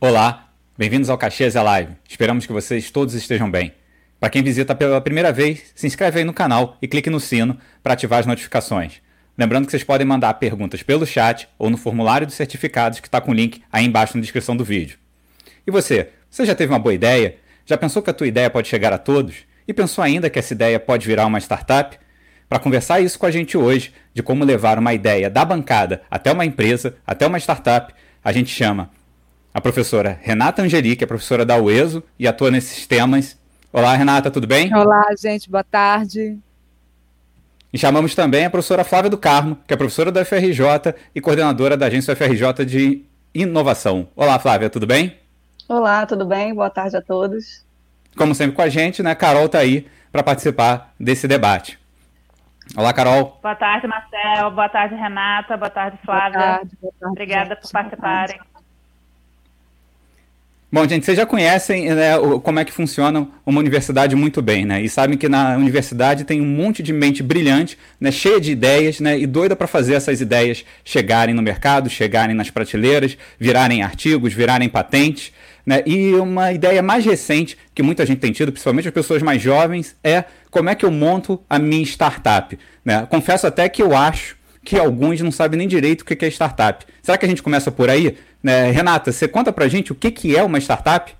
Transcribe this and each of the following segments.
Olá, bem-vindos ao Caxias é Live. Esperamos que vocês todos estejam bem. Para quem visita pela primeira vez, se inscreve aí no canal e clique no sino para ativar as notificações. Lembrando que vocês podem mandar perguntas pelo chat ou no formulário dos certificados que está com o link aí embaixo na descrição do vídeo. E você, você já teve uma boa ideia? Já pensou que a tua ideia pode chegar a todos? E pensou ainda que essa ideia pode virar uma startup? Para conversar isso com a gente hoje, de como levar uma ideia da bancada até uma empresa, até uma startup, a gente chama a professora Renata Angeli, que é professora da UESO e atua nesses temas. Olá, Renata, tudo bem? Olá, gente, boa tarde. E chamamos também a professora Flávia do Carmo, que é professora da UFRJ e coordenadora da agência UFRJ de Inovação. Olá, Flávia, tudo bem? Olá, tudo bem? Boa tarde a todos. Como sempre com a gente, né? Carol está aí para participar desse debate. Olá, Carol. Boa tarde, Marcel. Boa tarde, Renata. Boa tarde, Flávia. Boa tarde, boa tarde, Obrigada gente. por participarem. Bom, gente, vocês já conhecem né, como é que funciona uma universidade muito bem, né? E sabem que na universidade tem um monte de mente brilhante, né, cheia de ideias, né, e doida para fazer essas ideias chegarem no mercado, chegarem nas prateleiras, virarem artigos, virarem patentes. Né? E uma ideia mais recente que muita gente tem tido, principalmente as pessoas mais jovens, é como é que eu monto a minha startup. Né? Confesso até que eu acho que alguns não sabem nem direito o que é startup. Será que a gente começa por aí? Né? Renata, você conta pra gente o que, que é uma startup?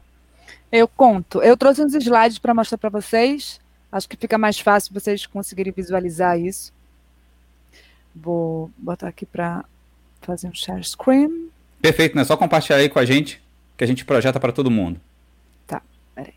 Eu conto. Eu trouxe uns slides para mostrar para vocês. Acho que fica mais fácil vocês conseguirem visualizar isso. Vou botar aqui para fazer um share screen. Perfeito, né? Só compartilhar aí com a gente que a gente projeta para todo mundo. Tá, peraí.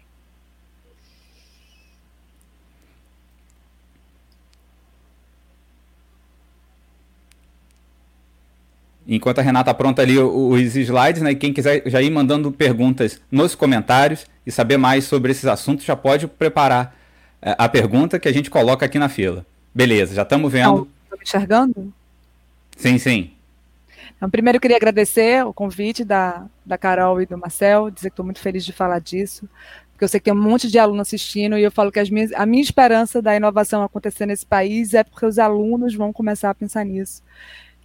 Enquanto a Renata pronta ali os slides, né? E quem quiser já ir mandando perguntas nos comentários e saber mais sobre esses assuntos, já pode preparar é, a pergunta que a gente coloca aqui na fila. Beleza, já estamos vendo. Estão me enxergando? Sim, sim. Então, primeiro eu queria agradecer o convite da, da Carol e do Marcel, dizer que estou muito feliz de falar disso, porque eu sei que tem um monte de aluno assistindo e eu falo que as minhas, a minha esperança da inovação acontecer nesse país é porque os alunos vão começar a pensar nisso,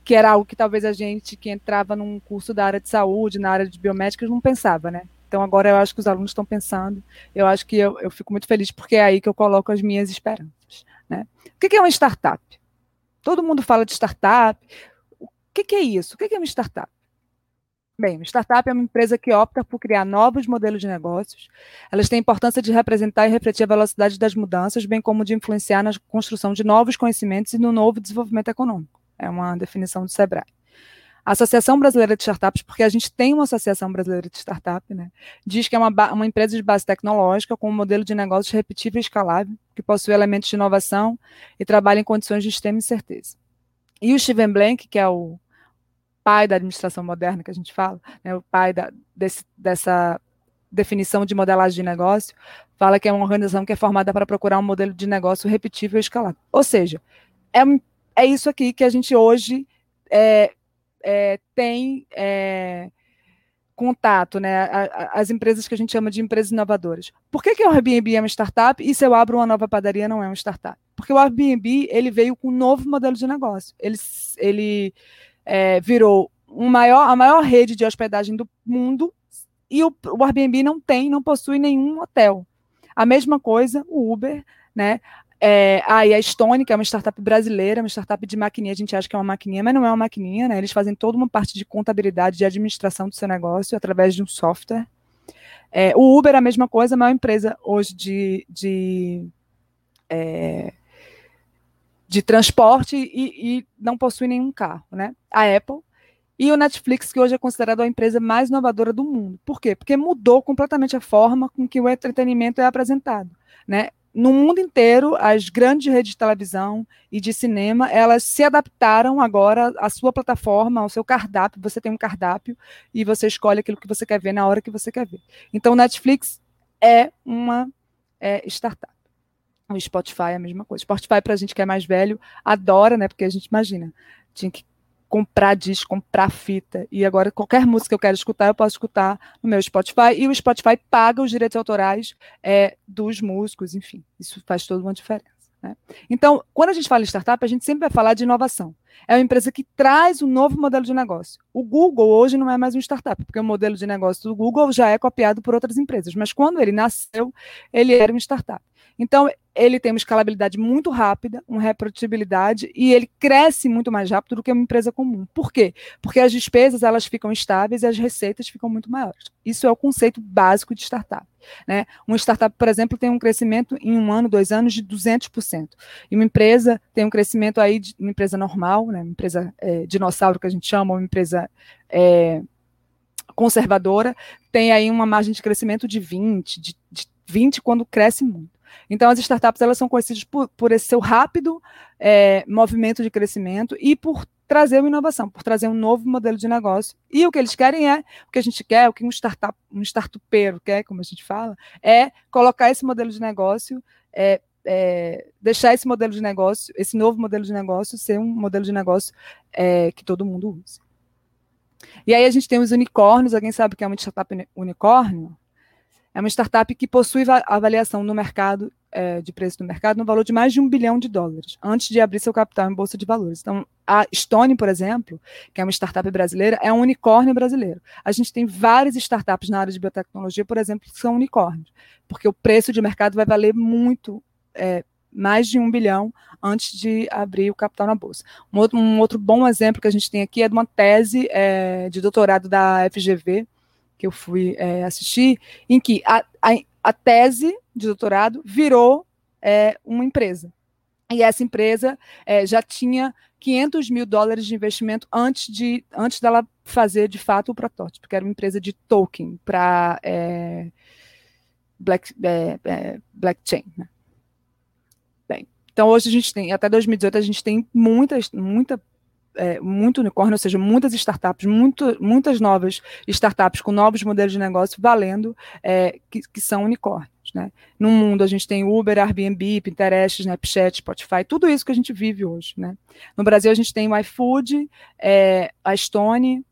que era algo que talvez a gente que entrava num curso da área de saúde, na área de biomédicas, não pensava, né? Então agora eu acho que os alunos estão pensando, eu acho que eu, eu fico muito feliz porque é aí que eu coloco as minhas esperanças. Né? O que é uma startup? Todo mundo fala de startup, que, que é isso? O que é uma startup? Bem, uma startup é uma empresa que opta por criar novos modelos de negócios. Elas têm a importância de representar e refletir a velocidade das mudanças, bem como de influenciar na construção de novos conhecimentos e no novo desenvolvimento econômico. É uma definição do SEBRAE. A Associação Brasileira de Startups, porque a gente tem uma Associação Brasileira de Startup, né, diz que é uma, uma empresa de base tecnológica com um modelo de negócios repetível e escalável, que possui elementos de inovação e trabalha em condições de extrema incerteza. E o Steven Blank, que é o pai da administração moderna que a gente fala, né, o pai da, desse, dessa definição de modelagem de negócio, fala que é uma organização que é formada para procurar um modelo de negócio repetível e escalável. Ou seja, é, é isso aqui que a gente hoje é, é, tem é, contato, né? as empresas que a gente chama de empresas inovadoras. Por que, que o Airbnb é uma startup e se eu abro uma nova padaria não é uma startup? Porque o Airbnb ele veio com um novo modelo de negócio. Ele, ele é, virou um maior, a maior rede de hospedagem do mundo e o, o Airbnb não tem, não possui nenhum hotel. A mesma coisa o Uber, né? É, ah, a Stone, que é uma startup brasileira, uma startup de maquininha, a gente acha que é uma maquininha, mas não é uma maquininha, né? Eles fazem toda uma parte de contabilidade, de administração do seu negócio através de um software. É, o Uber é a mesma coisa, a maior empresa hoje de, de é, de transporte e, e, não possui nenhum carro, né? A Apple e o Netflix, que hoje é considerado a empresa mais inovadora do mundo. Por quê? Porque mudou completamente a forma com que o entretenimento é apresentado, né? No mundo inteiro, as grandes redes de televisão e de cinema, elas se adaptaram agora à sua plataforma, ao seu cardápio. Você tem um cardápio e você escolhe aquilo que você quer ver na hora que você quer ver. Então, Netflix é uma é, startup. O Spotify é a mesma coisa. Spotify, para a gente que é mais velho, adora, né? Porque a gente imagina, tinha que comprar disco, comprar fita. E agora, qualquer música que eu quero escutar, eu posso escutar no meu Spotify. E o Spotify paga os direitos autorais é, dos músicos, enfim. Isso faz toda uma diferença. Né? Então, quando a gente fala em startup, a gente sempre vai falar de inovação. É uma empresa que traz um novo modelo de negócio. O Google hoje não é mais um startup, porque o modelo de negócio do Google já é copiado por outras empresas. Mas quando ele nasceu, ele era um startup. Então, ele tem uma escalabilidade muito rápida, uma reprodutibilidade e ele cresce muito mais rápido do que uma empresa comum. Por quê? Porque as despesas elas ficam estáveis e as receitas ficam muito maiores. Isso é o conceito básico de startup. Né? Uma startup, por exemplo, tem um crescimento em um ano, dois anos de 200%. E uma empresa tem um crescimento aí de uma empresa normal, né? uma empresa é, dinossauro que a gente chama, uma empresa é, conservadora, tem aí uma margem de crescimento de 20, de, de 20 quando cresce muito. Então, as startups elas são conhecidas por, por esse seu rápido é, movimento de crescimento e por trazer uma inovação, por trazer um novo modelo de negócio. E o que eles querem é, o que a gente quer, o que um startup, um startupeiro quer, como a gente fala, é colocar esse modelo de negócio, é, é, deixar esse modelo de negócio, esse novo modelo de negócio, ser um modelo de negócio é, que todo mundo use. E aí a gente tem os unicórnios, alguém sabe o que é uma startup unicórnio? É uma startup que possui avaliação no mercado, é, de preço do mercado, no valor de mais de um bilhão de dólares, antes de abrir seu capital em bolsa de valores. Então, a Stone, por exemplo, que é uma startup brasileira, é um unicórnio brasileiro. A gente tem várias startups na área de biotecnologia, por exemplo, que são unicórnios, porque o preço de mercado vai valer muito, é, mais de um bilhão antes de abrir o capital na bolsa. Um outro, um outro bom exemplo que a gente tem aqui é de uma tese é, de doutorado da FGV, que eu fui é, assistir, em que a, a, a, tese de doutorado virou é, uma empresa. E essa empresa é, já tinha 500 mil dólares de investimento antes, de, antes dela fazer de fato o protótipo, que era uma empresa de token para é, black, é, é, blockchain. Né? Bem, então hoje a gente tem, até 2018 a gente tem muitas, muita é, muito unicórnio, ou seja, muitas startups, muito, muitas novas startups com novos modelos de negócio valendo, é, que, que, são unicórnios. Né? No mundo, a gente tem Uber, Airbnb, Pinterest, Snapchat, Spotify, tudo isso que a gente vive hoje. Né? No Brasil, a gente tem o iFood, é, a Stone.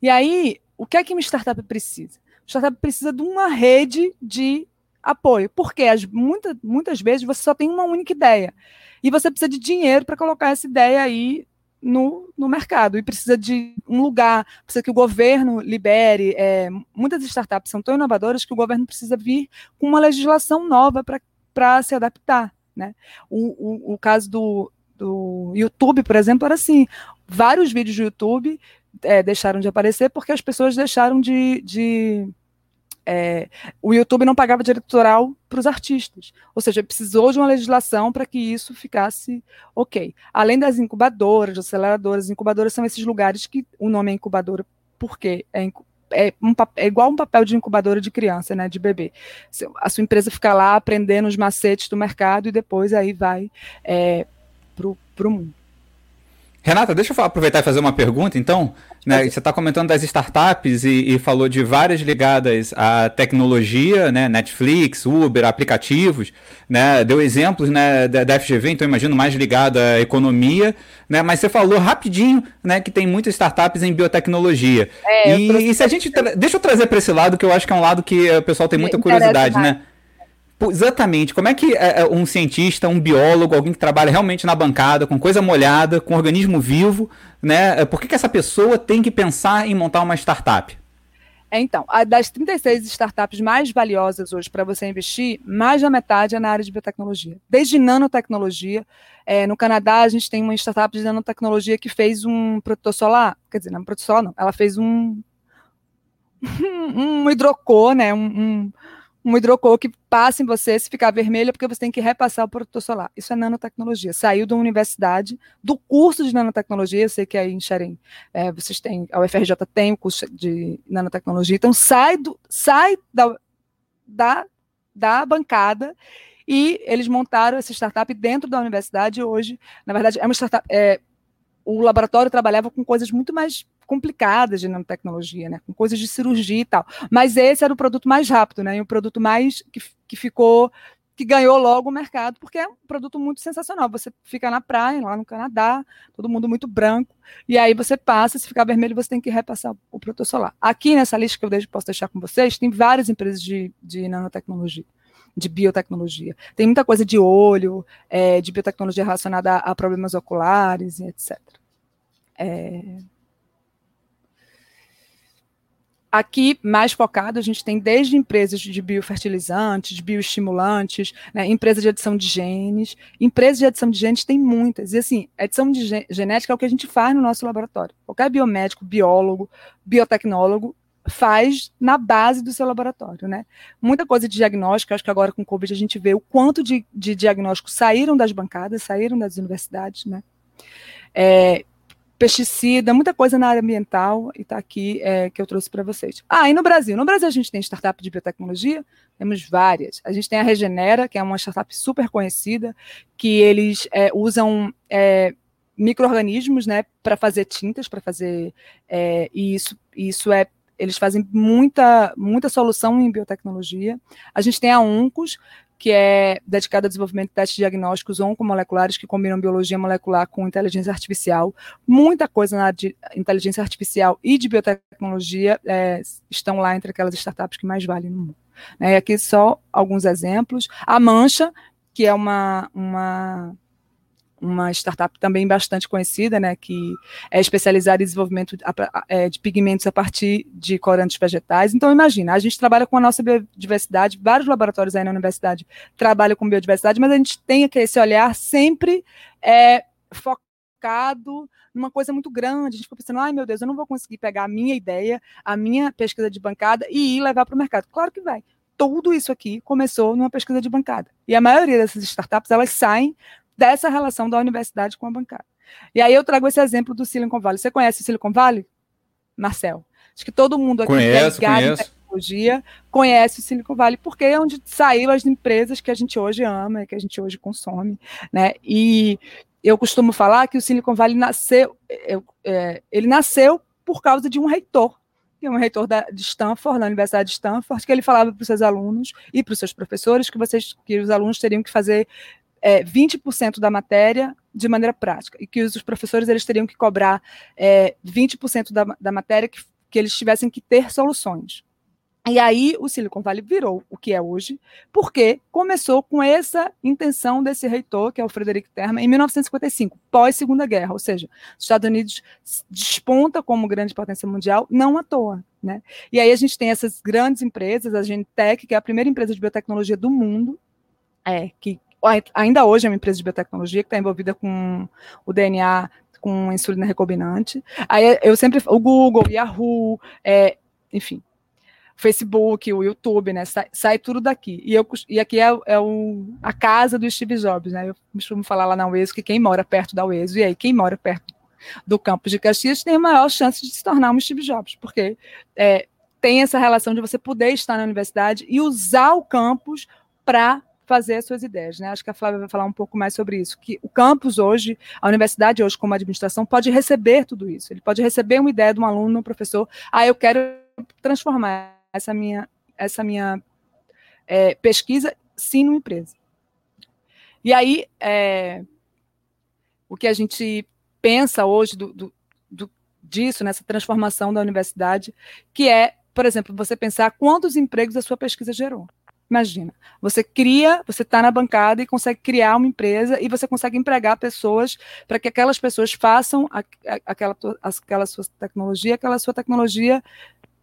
E aí, o que é que uma startup precisa? Startup precisa de uma rede de apoio, porque as, muita, muitas vezes você só tem uma única ideia e você precisa de dinheiro para colocar essa ideia aí no, no mercado e precisa de um lugar, precisa que o governo libere. É, muitas startups são tão inovadoras que o governo precisa vir com uma legislação nova para se adaptar. Né? O, o, o caso do, do YouTube, por exemplo, era assim: vários vídeos do YouTube é, deixaram de aparecer porque as pessoas deixaram de, de é, o YouTube não pagava direito autoral para os artistas. Ou seja, precisou de uma legislação para que isso ficasse ok. Além das incubadoras, aceleradoras, incubadoras são esses lugares que o nome é incubadora porque é, é, um, é, igual um papel de incubadora de criança, né, de bebê. A sua empresa fica lá aprendendo os macetes do mercado e depois aí vai é, para o mundo. Renata, deixa eu aproveitar e fazer uma pergunta, então. Né, você está comentando das startups e, e, falou de várias ligadas à tecnologia, né, Netflix, Uber, aplicativos, né, deu exemplos né, da, da, FGV, então imagino mais ligado à economia, né, mas você falou rapidinho né, que tem muitas startups em biotecnologia. É, e, e, se a gente. Deixa eu trazer para esse lado, que eu acho que é um lado que o pessoal tem muita curiosidade, né? Exatamente. Como é que é, é um cientista, um biólogo, alguém que trabalha realmente na bancada, com coisa molhada, com organismo vivo, né? É, por que, que essa pessoa tem que pensar em montar uma startup? Então, das 36 startups mais valiosas hoje para você investir, mais da metade é na área de biotecnologia. Desde nanotecnologia, é, no Canadá a gente tem uma startup de nanotecnologia que fez um protetor solar, quer dizer, não é protetor solar não, ela fez um um hidrocor, né, um, um um hidrocor que passa em você, se ficar vermelho, é porque você tem que repassar o protetor solar. Isso é nanotecnologia. Saiu da universidade, do curso de nanotecnologia, eu sei que aí em Xerém, é, vocês têm, a UFRJ tem o curso de nanotecnologia, então sai, do, sai da, da, da bancada e eles montaram essa startup dentro da universidade hoje, na verdade, é uma startup, é, o laboratório trabalhava com coisas muito mais complicadas de nanotecnologia, né, com coisas de cirurgia e tal. Mas esse era o produto mais rápido, né, e o produto mais que, que ficou que ganhou logo o mercado, porque é um produto muito sensacional. Você fica na praia, lá no Canadá, todo mundo muito branco, e aí você passa, se ficar vermelho, você tem que repassar o protetor solar. Aqui nessa lista que eu posso deixar com vocês, tem várias empresas de, de nanotecnologia. De biotecnologia. Tem muita coisa de olho, é, de biotecnologia relacionada a, a problemas oculares e etc. É... Aqui, mais focado, a gente tem desde empresas de biofertilizantes, de bioestimulantes, né, empresa de edição de genes. Empresas de edição de genes tem muitas. E assim, edição de genética é o que a gente faz no nosso laboratório. Qualquer biomédico, biólogo, biotecnólogo faz na base do seu laboratório, né? Muita coisa de diagnóstico, acho que agora com o Covid a gente vê o quanto de, de diagnósticos saíram das bancadas, saíram das universidades, né? É, pesticida, muita coisa na área ambiental, e está aqui é, que eu trouxe para vocês. Ah, e no Brasil? No Brasil a gente tem startup de biotecnologia, temos várias. A gente tem a Regenera, que é uma startup super conhecida, que eles é, usam é, micro-organismos né, para fazer tintas, para fazer. É, e isso, isso é eles fazem muita, muita solução em biotecnologia. A gente tem a UNCOS, que é dedicada ao desenvolvimento de testes diagnósticos oncomoleculares que combinam biologia molecular com inteligência artificial. Muita coisa na área de inteligência artificial e de biotecnologia é, estão lá entre aquelas startups que mais valem no mundo. É, e aqui só alguns exemplos. A Mancha, que é uma, uma uma startup também bastante conhecida, né, que é especializada em desenvolvimento é, de pigmentos a partir de corantes vegetais. Então, imagina, a gente trabalha com a nossa biodiversidade, vários laboratórios aí na universidade trabalham com biodiversidade, mas a gente tem esse olhar sempre é, focado numa coisa muito grande. A gente fica pensando, ai meu Deus, eu não vou conseguir pegar a minha ideia, a minha pesquisa de bancada e ir levar para o mercado. Claro que vai tudo isso aqui começou numa pesquisa de bancada. E a maioria dessas startups, elas saem dessa relação da universidade com a bancada. E aí eu trago esse exemplo do Silicon Valley. Você conhece o Silicon Valley? Marcel. Acho que todo mundo aqui conheço, que é ligado em tecnologia conhece o Silicon Valley, porque é onde saíram as empresas que a gente hoje ama, que a gente hoje consome, né? E eu costumo falar que o Silicon Valley nasceu, eu, é, ele nasceu por causa de um reitor, que é um reitor da, de Stanford, da Universidade de Stanford, que ele falava para os seus alunos e para os seus professores que vocês, que os alunos teriam que fazer é, 20% da matéria de maneira prática, e que os professores eles teriam que cobrar é, 20% da, da matéria que, que eles tivessem que ter soluções. E aí o Silicon Valley virou o que é hoje, porque começou com essa intenção desse reitor, que é o Frederick Terman, em 1955, pós-Segunda Guerra, ou seja, os Estados Unidos desponta como grande potência mundial, não à toa. Né? E aí a gente tem essas grandes empresas, a Genentech, que é a primeira empresa de biotecnologia do mundo, é, que ainda hoje é uma empresa de biotecnologia que está envolvida com o DNA, com insulina recombinante. Aí eu sempre, o Google, Yahoo, é, enfim, Facebook, o YouTube, né? Sai, sai, tudo daqui. E, eu, e aqui é, é o, a casa do Steve Jobs, né? Eu costumo falar lá na UESO que quem mora perto da UESO, e aí quem mora perto do campus de Caxias tem a maior chance de se tornar um Steve Jobs, porque é, tem essa relação de você poder estar na universidade e usar o campus para fazer as suas ideias. Né? Acho que a Flávia vai falar um pouco mais sobre isso, que o campus hoje, a universidade hoje como administração, pode receber tudo isso. Ele pode receber uma ideia de um aluno, um professor, ah, eu quero transformar essa minha, essa minha é, pesquisa, sim, numa empresa. E aí, é, o que a gente pensa hoje do, do, do, disso, nessa transformação da universidade, que é, por exemplo, você pensar quantos empregos a sua pesquisa gerou. Imagina, você cria, você está na bancada e consegue criar uma empresa e você consegue empregar pessoas para que aquelas pessoas façam a, a, aquela, aquela sua tecnologia, aquela sua tecnologia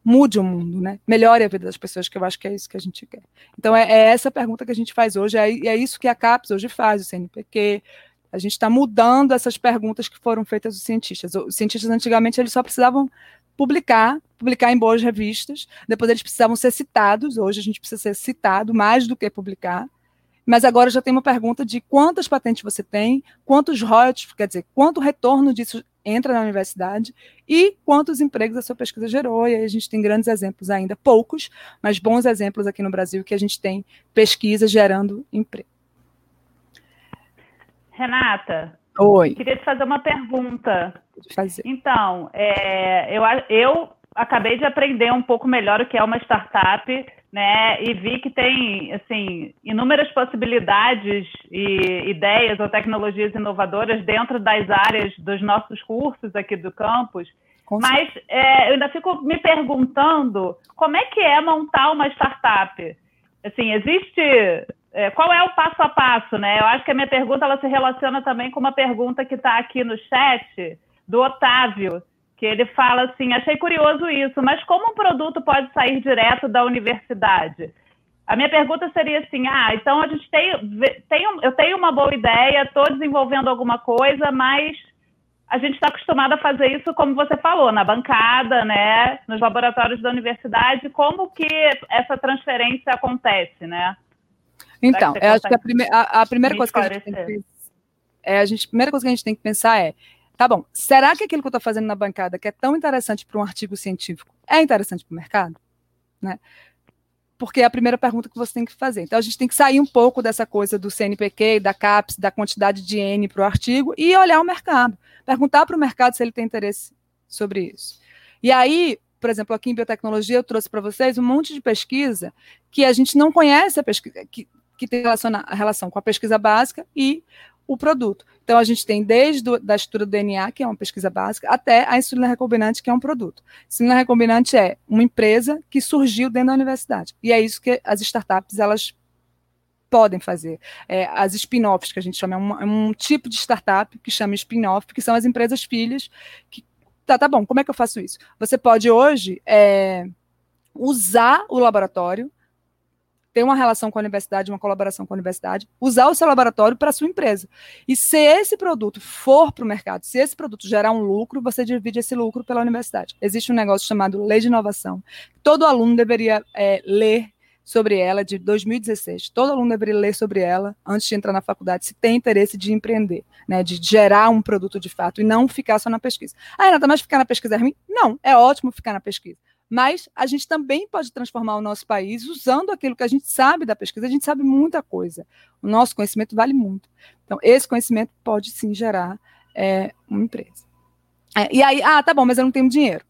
mude o mundo, né? Melhore a vida das pessoas, que eu acho que é isso que a gente quer. Então, é, é essa pergunta que a gente faz hoje, é, é isso que a CAPES hoje faz, o CNPq, a gente está mudando essas perguntas que foram feitas aos cientistas. Os cientistas, antigamente, eles só precisavam publicar, publicar em boas revistas. Depois eles precisavam ser citados. Hoje a gente precisa ser citado mais do que publicar. Mas agora já tem uma pergunta de quantas patentes você tem, quantos royalties, quer dizer, quanto retorno disso entra na universidade e quantos empregos a sua pesquisa gerou. E aí a gente tem grandes exemplos ainda, poucos, mas bons exemplos aqui no Brasil que a gente tem pesquisa gerando emprego. Renata, Oi. Queria te fazer uma pergunta. Fazer. Então, é, eu, eu acabei de aprender um pouco melhor o que é uma startup, né? E vi que tem, assim, inúmeras possibilidades e ideias ou tecnologias inovadoras dentro das áreas dos nossos cursos aqui do campus. Mas é, eu ainda fico me perguntando como é que é montar uma startup. assim, existe é, qual é o passo a passo, né? Eu acho que a minha pergunta ela se relaciona também com uma pergunta que está aqui no chat do Otávio, que ele fala assim: achei curioso isso, mas como um produto pode sair direto da universidade? A minha pergunta seria assim: ah, então a gente tem, tem eu tenho uma boa ideia, estou desenvolvendo alguma coisa, mas a gente está acostumado a fazer isso, como você falou, na bancada, né, nos laboratórios da universidade. Como que essa transferência acontece, né? Então, eu acho que a, prime a, a primeira coisa que a gente tem que é, a gente, primeira coisa que a gente tem que pensar é, tá bom, será que aquilo que eu estou fazendo na bancada, que é tão interessante para um artigo científico, é interessante para o mercado? Né? Porque é a primeira pergunta que você tem que fazer. Então, a gente tem que sair um pouco dessa coisa do CNPq, da CAPES, da quantidade de N para o artigo e olhar o mercado. Perguntar para o mercado se ele tem interesse sobre isso. E aí, por exemplo, aqui em biotecnologia, eu trouxe para vocês um monte de pesquisa que a gente não conhece a pesquisa, que, que tem relação, a relação com a pesquisa básica e o produto. Então, a gente tem desde do, da estrutura do DNA, que é uma pesquisa básica, até a insulina recombinante, que é um produto. Insulina recombinante é uma empresa que surgiu dentro da universidade. E é isso que as startups, elas podem fazer. É, as spin-offs, que a gente chama, é um, é um tipo de startup que chama spin-off, que são as empresas filhas que tá, tá bom, como é que eu faço isso? Você pode hoje é, usar o laboratório ter uma relação com a universidade, uma colaboração com a universidade, usar o seu laboratório para a sua empresa. E se esse produto for para o mercado, se esse produto gerar um lucro, você divide esse lucro pela universidade. Existe um negócio chamado Lei de Inovação. Todo aluno deveria é, ler sobre ela de 2016. Todo aluno deveria ler sobre ela antes de entrar na faculdade, se tem interesse de empreender, né, de gerar um produto de fato e não ficar só na pesquisa. Ah, Renata, mas ficar na pesquisa é ruim? Não, é ótimo ficar na pesquisa mas a gente também pode transformar o nosso país usando aquilo que a gente sabe da pesquisa. A gente sabe muita coisa. O nosso conhecimento vale muito. Então, esse conhecimento pode sim gerar é, uma empresa. É, e aí, ah, tá bom, mas eu não tenho dinheiro.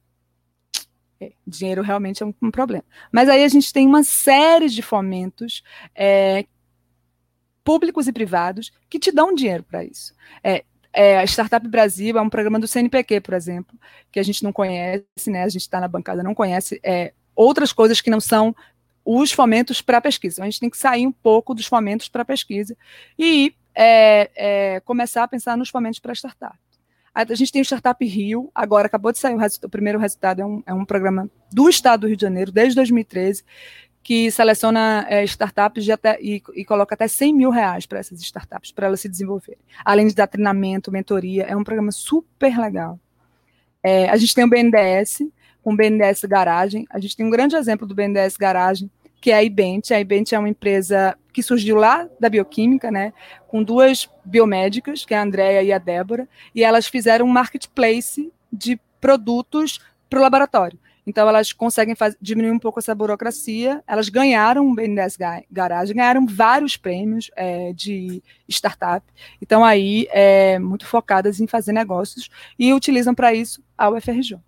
É, dinheiro realmente é um, um, problema. Mas aí a gente tem uma série de fomentos é, públicos e privados que te dão dinheiro para isso. É, é, a Startup Brasil é um programa do CNPq, por exemplo, que a gente não conhece, né? A gente está na bancada, não conhece é, outras coisas que não são os fomentos para pesquisa. Então, a gente tem que sair um pouco dos fomentos para pesquisa e é, é, começar a pensar nos fomentos para startup. A gente tem o Startup Rio, agora acabou de sair o, o primeiro resultado, é um, é um programa do Estado do Rio de Janeiro, desde 2013, que seleciona é, startups até, e, e, coloca até 100 mil reais para essas startups, para elas se desenvolverem. Além de dar treinamento, mentoria, é um programa super legal. É, a gente tem o BNDES, com o BNDES Garagem, a gente tem um grande exemplo do BNDES Garagem, que é a Ibent. A Ibent é uma empresa que surgiu lá da bioquímica, né, com duas biomédicas, que é a Andrea e a Débora, e elas fizeram um marketplace de produtos para o laboratório. Então, elas conseguem diminuir um pouco essa burocracia. Elas ganharam o BNDES Garage, ganharam vários prêmios é, de startup. Então, aí, é, muito focadas em fazer negócios e utilizam para isso a UFRJ.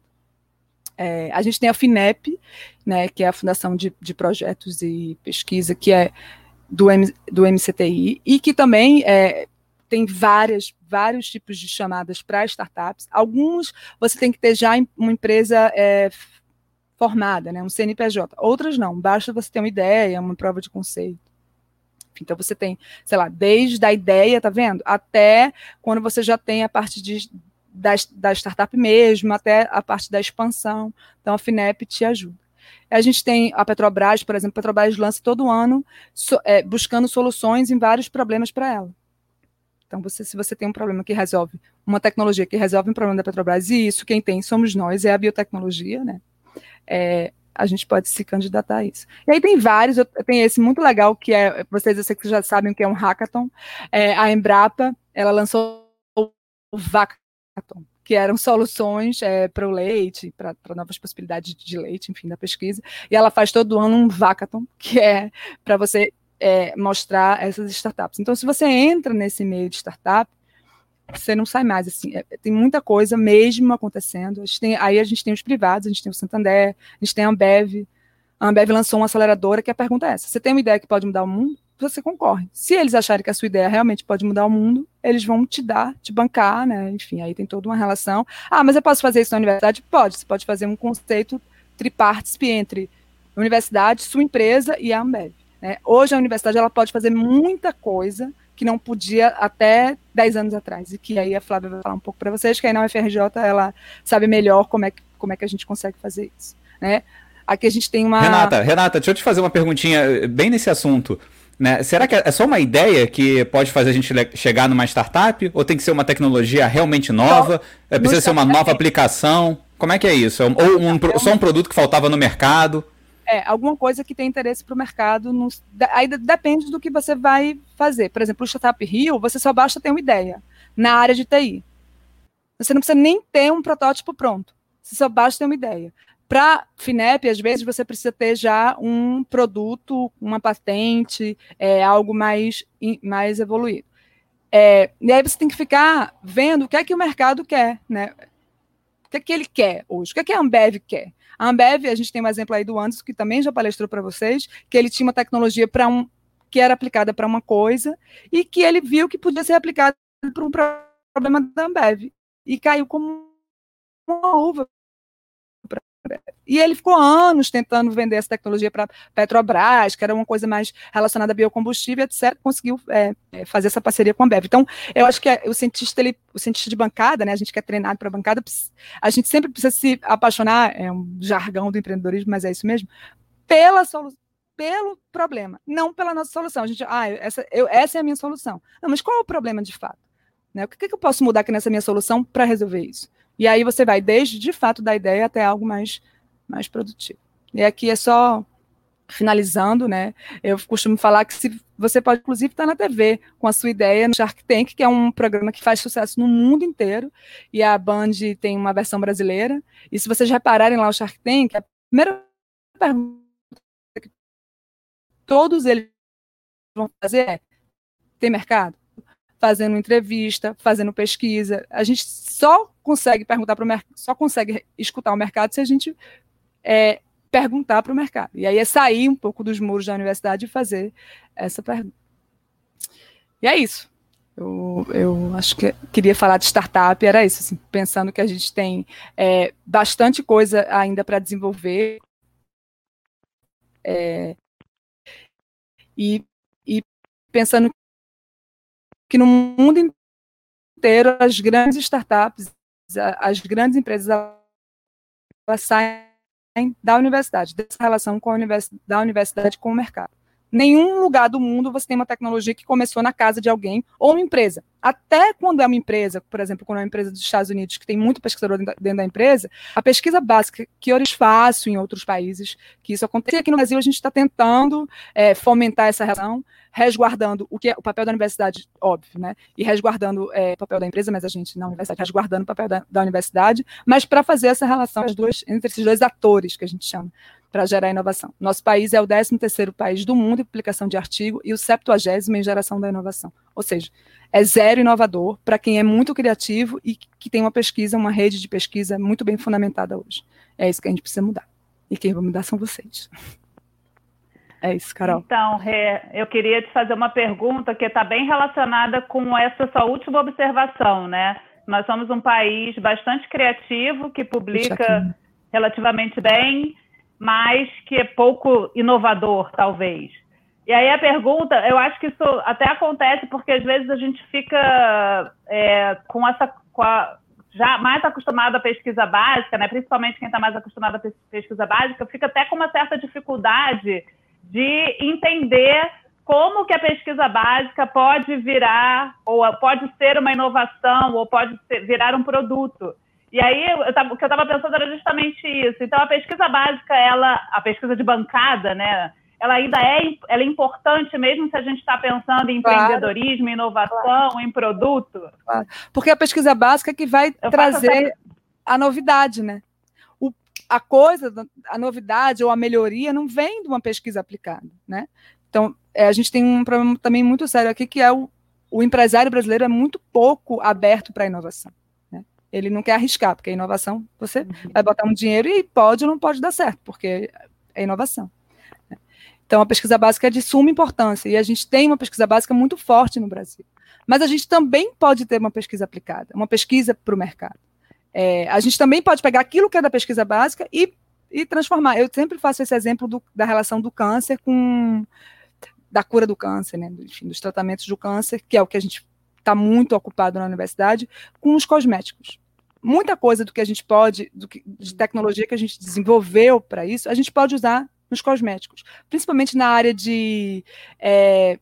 É, a gente tem a FINEP, né, que é a Fundação de, de Projetos e Pesquisa, que é do, M, do MCTI, e que também é, tem várias, vários tipos de chamadas para startups. Alguns você tem que ter já uma empresa é, formada, né, um CNPJ. Outras não, basta você ter uma ideia, uma prova de conceito. Então você tem, sei lá, desde a ideia, tá vendo? Até quando você já tem a parte de, da, da startup mesmo, até a parte da expansão. Então a FINEP te ajuda. A gente tem a Petrobras, por exemplo, a Petrobras lança todo ano so, é, buscando soluções em vários problemas para ela. Então, você, se você tem um problema que resolve, uma tecnologia que resolve um problema da Petrobras, e isso quem tem somos nós, é a biotecnologia, né? É, a gente pode se candidatar a isso. E aí tem vários, tem esse muito legal, que é, vocês eu sei que já sabem o que é um hackathon, é, a Embrapa, ela lançou o Vacathon, que eram soluções é, para o leite, para novas possibilidades de leite, enfim, da pesquisa, e ela faz todo ano um Vacathon, que é para você é, mostrar essas startups. Então, se você entra nesse meio de startup, você não sai mais, assim, é, tem muita coisa mesmo acontecendo. A tem, aí a gente tem os privados, a gente tem o Santander, a gente tem a Ambev. A Ambev lançou uma aceleradora que a pergunta é essa: você tem uma ideia que pode mudar o mundo? Você concorre. Se eles acharem que a sua ideia realmente pode mudar o mundo, eles vão te dar, te bancar, né? Enfim, aí tem toda uma relação. Ah, mas eu posso fazer isso na universidade? Pode. Você pode fazer um conceito tripartite entre universidade, sua empresa e a Ambev. Né? Hoje a universidade ela pode fazer muita coisa que não podia até 10 anos atrás, e que aí a Flávia vai falar um pouco para vocês, que aí na UFRJ ela sabe melhor como é que, como é que a gente consegue fazer isso. Né? Aqui a gente tem uma. Renata, Renata, deixa eu te fazer uma perguntinha eh, bem nesse assunto. Né? Será que é só uma ideia que pode fazer a gente chegar numa startup? Ou tem que ser uma tecnologia realmente nova? Então, Precisa ser uma nova aplicação? Como é que é isso? Ou um, só um produto que faltava no mercado? É, alguma coisa que tem interesse para o mercado. No, aí depende do que você vai fazer. Por exemplo, o Startup Rio, você só basta ter uma ideia na área de TI. Você não precisa nem ter um protótipo pronto. Você só basta ter uma ideia. Para FINEP, às vezes, você precisa ter já um produto, uma patente, é, algo mais, mais evoluído. É, e aí você tem que ficar vendo o que é que o mercado quer, né? O que é que ele quer hoje? O que é que a Ambev quer? A Ambev, a gente tem um exemplo aí do Anderson, que também já palestrou para vocês, que ele tinha uma tecnologia para um que era aplicada para uma coisa e que ele viu que podia ser aplicada para um problema da Ambev. E caiu como uma uva e ele ficou anos tentando vender essa tecnologia para Petrobras, que era uma coisa mais relacionada a biocombustível, etc. Conseguiu é, é, fazer essa parceria com a Bev. Então, eu acho que é, o cientista, ele, o cientista de bancada, né, a gente que é treinado para bancada, a gente sempre precisa se apaixonar, é um jargão do empreendedorismo, mas é isso mesmo, pela solução pelo problema, não pela nossa solução. A gente, ah, essa, eu, essa é a minha solução. Não, mas qual é o problema de fato? Né? O que, que eu posso mudar aqui nessa minha solução para resolver isso? E aí você vai desde, de fato, da ideia até algo mais, mais produtivo. E aqui é só finalizando, né? Eu costumo falar que se você pode, inclusive, estar na TV com a sua ideia no Shark Tank, que é um programa que faz sucesso no mundo inteiro, e a Band tem uma versão brasileira. E se vocês repararem lá o Shark Tank, a primeira pergunta que todos eles vão fazer é: tem mercado? Fazendo entrevista, fazendo pesquisa. A gente só consegue perguntar para o mercado, só consegue escutar o mercado se a gente é, perguntar para o mercado. E aí é sair um pouco dos muros da universidade e fazer essa pergunta. E é isso. Eu, eu acho que queria falar de startup, era isso, assim, pensando que a gente tem é, bastante coisa ainda para desenvolver. É, e, e pensando que no mundo inteiro as grandes startups, as grandes empresas, elas saem da universidade, dessa relação com a universidade, da universidade com o mercado. Nenhum lugar do mundo você tem uma tecnologia que começou na casa de alguém ou uma empresa até quando é uma empresa, por exemplo, quando é uma empresa dos Estados Unidos que tem muito pesquisador dentro da empresa, a pesquisa básica que eu faço em outros países, que isso acontece aqui no Brasil, a gente está tentando é, fomentar essa relação, resguardando o que é o papel da universidade, óbvio, né? E resguardando é, o papel da empresa, mas a gente na universidade resguardando o papel da, da universidade, mas para fazer essa relação as duas, entre esses dois atores que a gente chama para gerar inovação. Nosso país é o 13º país do mundo em publicação de artigo e o 70 em geração da inovação. Ou seja, é zero inovador para quem é muito criativo e que tem uma pesquisa, uma rede de pesquisa muito bem fundamentada hoje. É isso que a gente precisa mudar. E quem vai mudar são vocês. É isso, Carol. Então, Rê, eu queria te fazer uma pergunta que está bem relacionada com essa sua última observação, né? Nós somos um país bastante criativo, que publica relativamente bem, mas que é pouco inovador, talvez. E aí a pergunta, eu acho que isso até acontece porque às vezes a gente fica é, com essa com a, já mais acostumado à pesquisa básica, né? Principalmente quem está mais acostumado à pesquisa básica, fica até com uma certa dificuldade de entender como que a pesquisa básica pode virar ou pode ser uma inovação ou pode ser, virar um produto. E aí eu tava, o que eu estava pensando era justamente isso. Então a pesquisa básica, ela, a pesquisa de bancada, né? ela ainda é, ela é importante, mesmo se a gente está pensando em claro. empreendedorismo, inovação, claro. em produto? Claro. Porque a pesquisa básica é que vai Eu trazer a novidade, né? O, a coisa, a novidade ou a melhoria não vem de uma pesquisa aplicada, né? Então, é, a gente tem um problema também muito sério aqui, que é o, o empresário brasileiro é muito pouco aberto para a inovação. Né? Ele não quer arriscar, porque a inovação, você uhum. vai botar um dinheiro e pode ou não pode dar certo, porque é inovação. Então, a pesquisa básica é de suma importância e a gente tem uma pesquisa básica muito forte no Brasil. Mas a gente também pode ter uma pesquisa aplicada, uma pesquisa para o mercado. É, a gente também pode pegar aquilo que é da pesquisa básica e, e transformar. Eu sempre faço esse exemplo do, da relação do câncer com, da cura do câncer, né, enfim, dos tratamentos do câncer, que é o que a gente está muito ocupado na universidade, com os cosméticos. Muita coisa do que a gente pode, que, de tecnologia que a gente desenvolveu para isso, a gente pode usar nos cosméticos, principalmente na área de, é,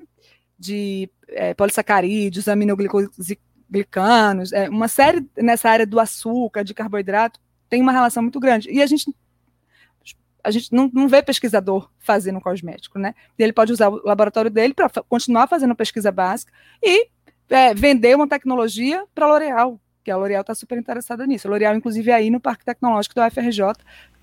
de é, polissacarídeos, aminoglicanos, é, uma série nessa área do açúcar, de carboidrato, tem uma relação muito grande. E a gente a gente não, não vê pesquisador fazendo cosmético, né? Ele pode usar o laboratório dele para continuar fazendo pesquisa básica e é, vender uma tecnologia para a L'Oréal, que a L'Oréal está super interessada nisso. A L'Oréal, inclusive, é aí no Parque Tecnológico da UFRJ,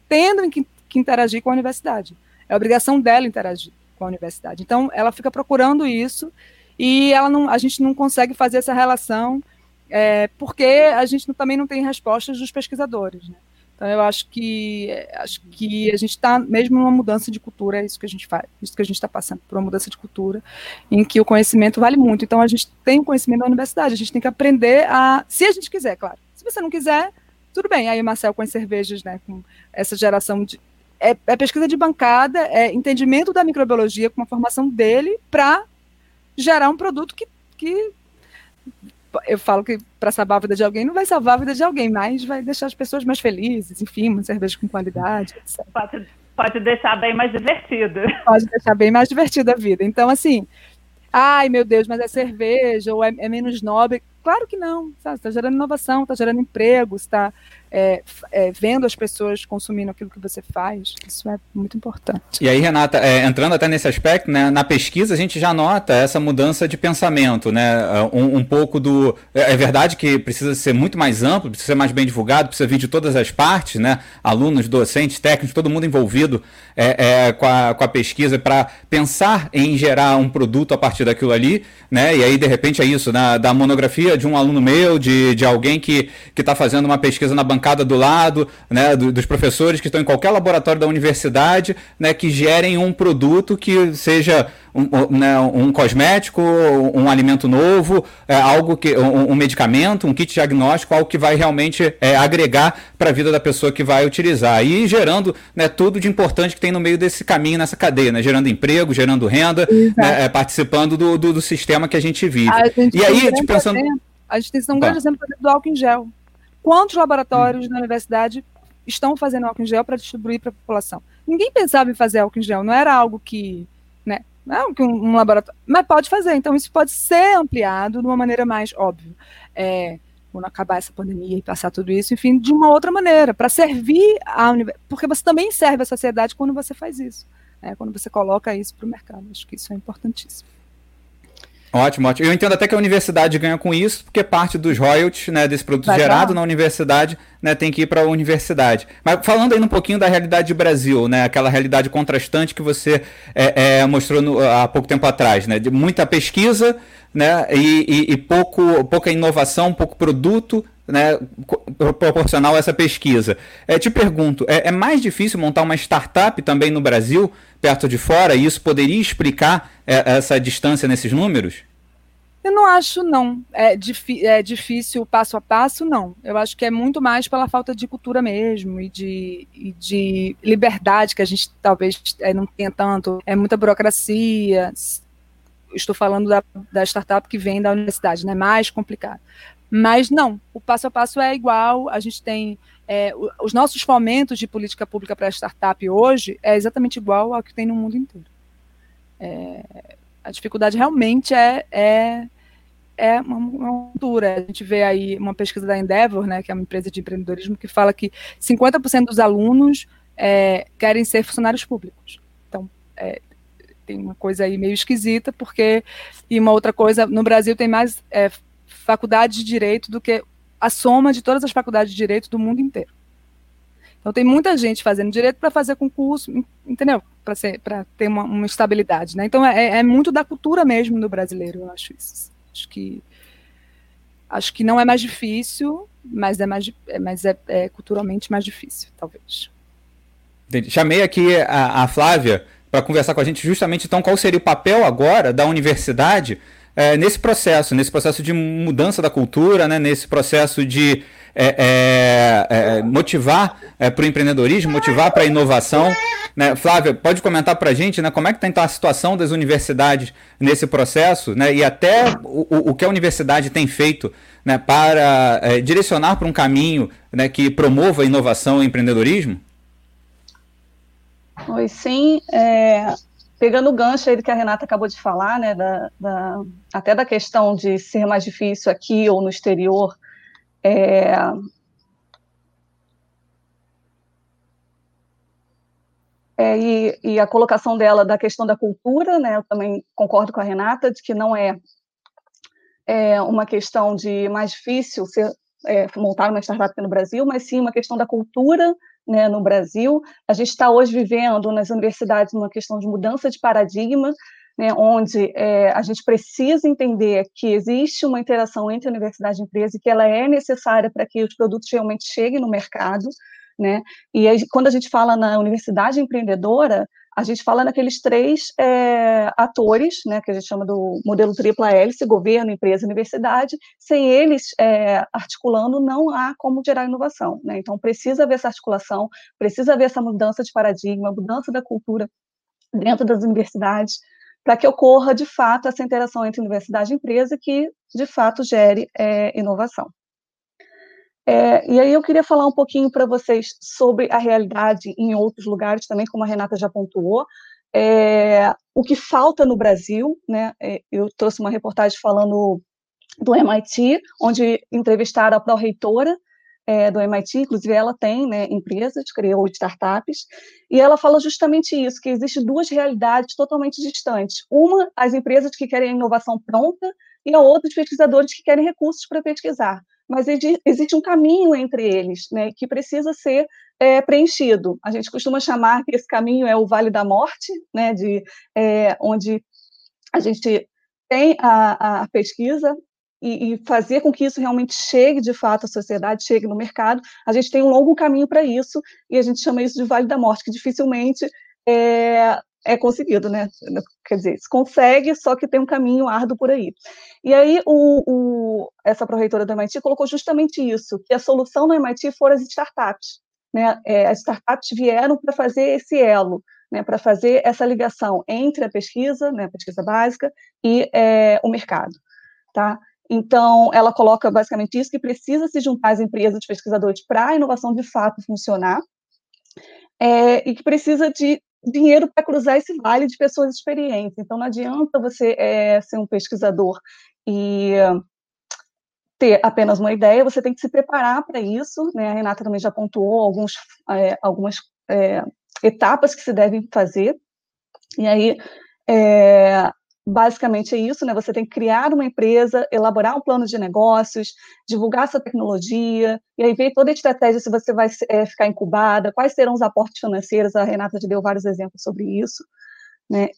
tendo que, que interagir com a universidade. É obrigação dela interagir com a universidade. Então, ela fica procurando isso e ela não, a gente não consegue fazer essa relação é, porque a gente não, também não tem respostas dos pesquisadores. Né? Então, eu acho que acho que a gente está mesmo numa mudança de cultura, é isso que a gente faz, isso que a gente está passando por uma mudança de cultura, em que o conhecimento vale muito. Então, a gente tem o conhecimento da universidade, a gente tem que aprender a, se a gente quiser, claro. Se você não quiser, tudo bem. Aí Marcel com as cervejas, né, com essa geração de é, é pesquisa de bancada, é entendimento da microbiologia com a formação dele para gerar um produto que, que eu falo que para salvar a vida de alguém não vai salvar a vida de alguém, mas vai deixar as pessoas mais felizes, enfim, uma cerveja com qualidade, etc. Pode, pode deixar bem mais divertido. Pode deixar bem mais divertida a vida. Então, assim, ai meu Deus, mas é cerveja, ou é, é menos nobre. Claro que não, está gerando inovação, está gerando emprego, está é, é, vendo as pessoas consumindo aquilo que você faz. Isso é muito importante. E aí, Renata, é, entrando até nesse aspecto, né, na pesquisa a gente já nota essa mudança de pensamento, né? Um, um, pouco do. É, é verdade que precisa ser muito mais amplo, precisa ser mais bem divulgado, precisa vir de todas as partes, né? Alunos, docentes, técnicos, todo mundo envolvido é, é, com, a, com a pesquisa para pensar em gerar um produto a partir daquilo ali, né? E aí, de repente, é isso, da monografia de um aluno meu, de, de alguém que está fazendo uma pesquisa na bancada do lado, né, do, dos professores que estão em qualquer laboratório da universidade, né, que gerem um produto que seja um, né, um cosmético, um alimento novo, é, algo que um, um, medicamento, um kit diagnóstico, algo que vai realmente é, agregar para a vida da pessoa que vai utilizar e gerando né, tudo de importante que tem no meio desse caminho, nessa cadeia, né, gerando emprego, gerando renda, né, é, participando do, do, do, sistema que a gente vive. A gente e aí, tipo, pensando a gente tem um grande exemplo do álcool em gel. Quantos laboratórios hum. na universidade estão fazendo álcool em gel para distribuir para a população? Ninguém pensava em fazer álcool em gel, não era algo que, né, não é que um, um, laboratório, mas pode fazer. Então isso pode ser ampliado de uma maneira mais óbvia. É, quando acabar essa pandemia e passar tudo isso, enfim, de uma outra maneira, para servir a universidade, porque você também serve a sociedade quando você faz isso, né, quando você coloca isso para o mercado. Acho que isso é importantíssimo. Ótimo, ótimo. Eu entendo até que a universidade ganha com isso, porque parte dos royalties né, desse produto Vai gerado na universidade né, tem que ir para a universidade. Mas falando aí um pouquinho da realidade do Brasil, né, aquela realidade contrastante que você é, é, mostrou no, há pouco tempo atrás, né, de muita pesquisa né, e, e, e pouco, pouca inovação, pouco produto né, proporcional a essa pesquisa. É, te pergunto, é, é, mais difícil montar uma startup também no Brasil, perto de fora, e isso poderia explicar é, essa distância nesses números? Eu não acho, não. É, é difícil passo a passo, não. Eu acho que é muito mais pela falta de cultura mesmo e de, e de liberdade que a gente talvez é, não tenha tanto. É muita burocracia. Estou falando da, da startup que vem da universidade, né? Mais complicado. Mas não, o passo a passo é igual. A gente tem é, os nossos fomentos de política pública para startup hoje é exatamente igual ao que tem no mundo inteiro. É, a dificuldade realmente é, é, é uma, uma cultura. A gente vê aí uma pesquisa da Endeavor, né, que é uma empresa de empreendedorismo, que fala que 50% dos alunos é, querem ser funcionários públicos. Então, é, tem uma coisa aí meio esquisita, porque. E uma outra coisa, no Brasil tem mais é, faculdades de direito do que a soma de todas as faculdades de direito do mundo inteiro. Então tem muita gente fazendo direito para fazer concurso, entendeu? Para ter uma, uma, estabilidade, né? Então é, é, muito da cultura mesmo do brasileiro, eu acho isso. Acho que acho que não é mais difícil, mas é mais, é, mas é, é culturalmente mais difícil, talvez. Entendi. Chamei aqui a, a Flávia para conversar com a gente justamente então qual seria o papel agora da universidade é, nesse processo, nesse processo de mudança da cultura, né, nesse processo de é, é, é motivar é, para o empreendedorismo, motivar para a inovação. Né? Flávia, pode comentar para a gente né, como é que está então, a situação das universidades nesse processo né, e até o, o que a universidade tem feito né, para é, direcionar para um caminho né, que promova inovação e empreendedorismo? Oi, sim. É, pegando o gancho aí do que a Renata acabou de falar, né, da, da, até da questão de ser mais difícil aqui ou no exterior, é, é, e, e, a colocação dela da questão da cultura, né, eu também concordo com a Renata, de que não é, é uma questão de mais difícil ser, é, montar uma startup aqui no Brasil, mas sim uma questão da cultura né, no Brasil. A gente está hoje vivendo nas universidades uma questão de mudança de paradigma, né, onde é, a gente precisa entender que existe uma interação entre universidade e empresa e que ela é necessária para que os produtos realmente cheguem no mercado. Né? E aí, quando a gente fala na universidade empreendedora, a gente fala naqueles três é, atores, né, que a gente chama do modelo tripla hélice, governo, empresa, universidade, sem eles é, articulando, não há como gerar inovação. Né? Então, precisa haver essa articulação, precisa haver essa mudança de paradigma, mudança da cultura dentro das universidades, para que ocorra, de fato, essa interação entre universidade e empresa que, de fato, gere é, inovação. É, e aí eu queria falar um pouquinho para vocês sobre a realidade em outros lugares também, como a Renata já pontuou, é, o que falta no Brasil, né? É, eu trouxe uma reportagem falando do MIT, onde entrevistaram a pró-reitora é, do MIT, inclusive ela tem né, empresas, criou startups, e ela fala justamente isso, que existem duas realidades totalmente distantes. Uma, as empresas que querem inovação pronta, e a outra, os pesquisadores que querem recursos para pesquisar mas existe um caminho entre eles, né, que precisa ser é, preenchido. A gente costuma chamar que esse caminho é o Vale da Morte, né, de, é, onde a gente tem a, a pesquisa e, e, fazer com que isso realmente chegue de fato à sociedade, chegue no mercado. A gente tem um longo caminho para isso e a gente chama isso de Vale da Morte, que dificilmente é, é conseguido, né? Quer dizer, se consegue, só que tem um caminho árduo por aí. E aí, o, o, essa pró-reitora do MIT colocou justamente isso, que a solução no MIT foram as startups. Né? É, as startups vieram para fazer esse elo, né, para fazer essa ligação entre a pesquisa, né, a pesquisa básica, e é, o mercado. Tá? Então, ela coloca basicamente isso, que precisa se juntar às empresas, os pesquisadores, para a inovação de fato funcionar, é, e que precisa de dinheiro para cruzar esse vale de pessoas experientes. Então, não adianta você é, ser um pesquisador e ter apenas uma ideia, você tem que se preparar para isso. Né? A Renata também já pontuou alguns, é, algumas é, etapas que se devem fazer. E aí, é, basicamente é isso, né? Você tem que criar uma empresa, elaborar um plano de negócios, divulgar essa tecnologia, e aí ver toda a estratégia se você vai é, ficar incubada, quais serão os aportes financeiros, a Renata já deu vários exemplos sobre isso, né?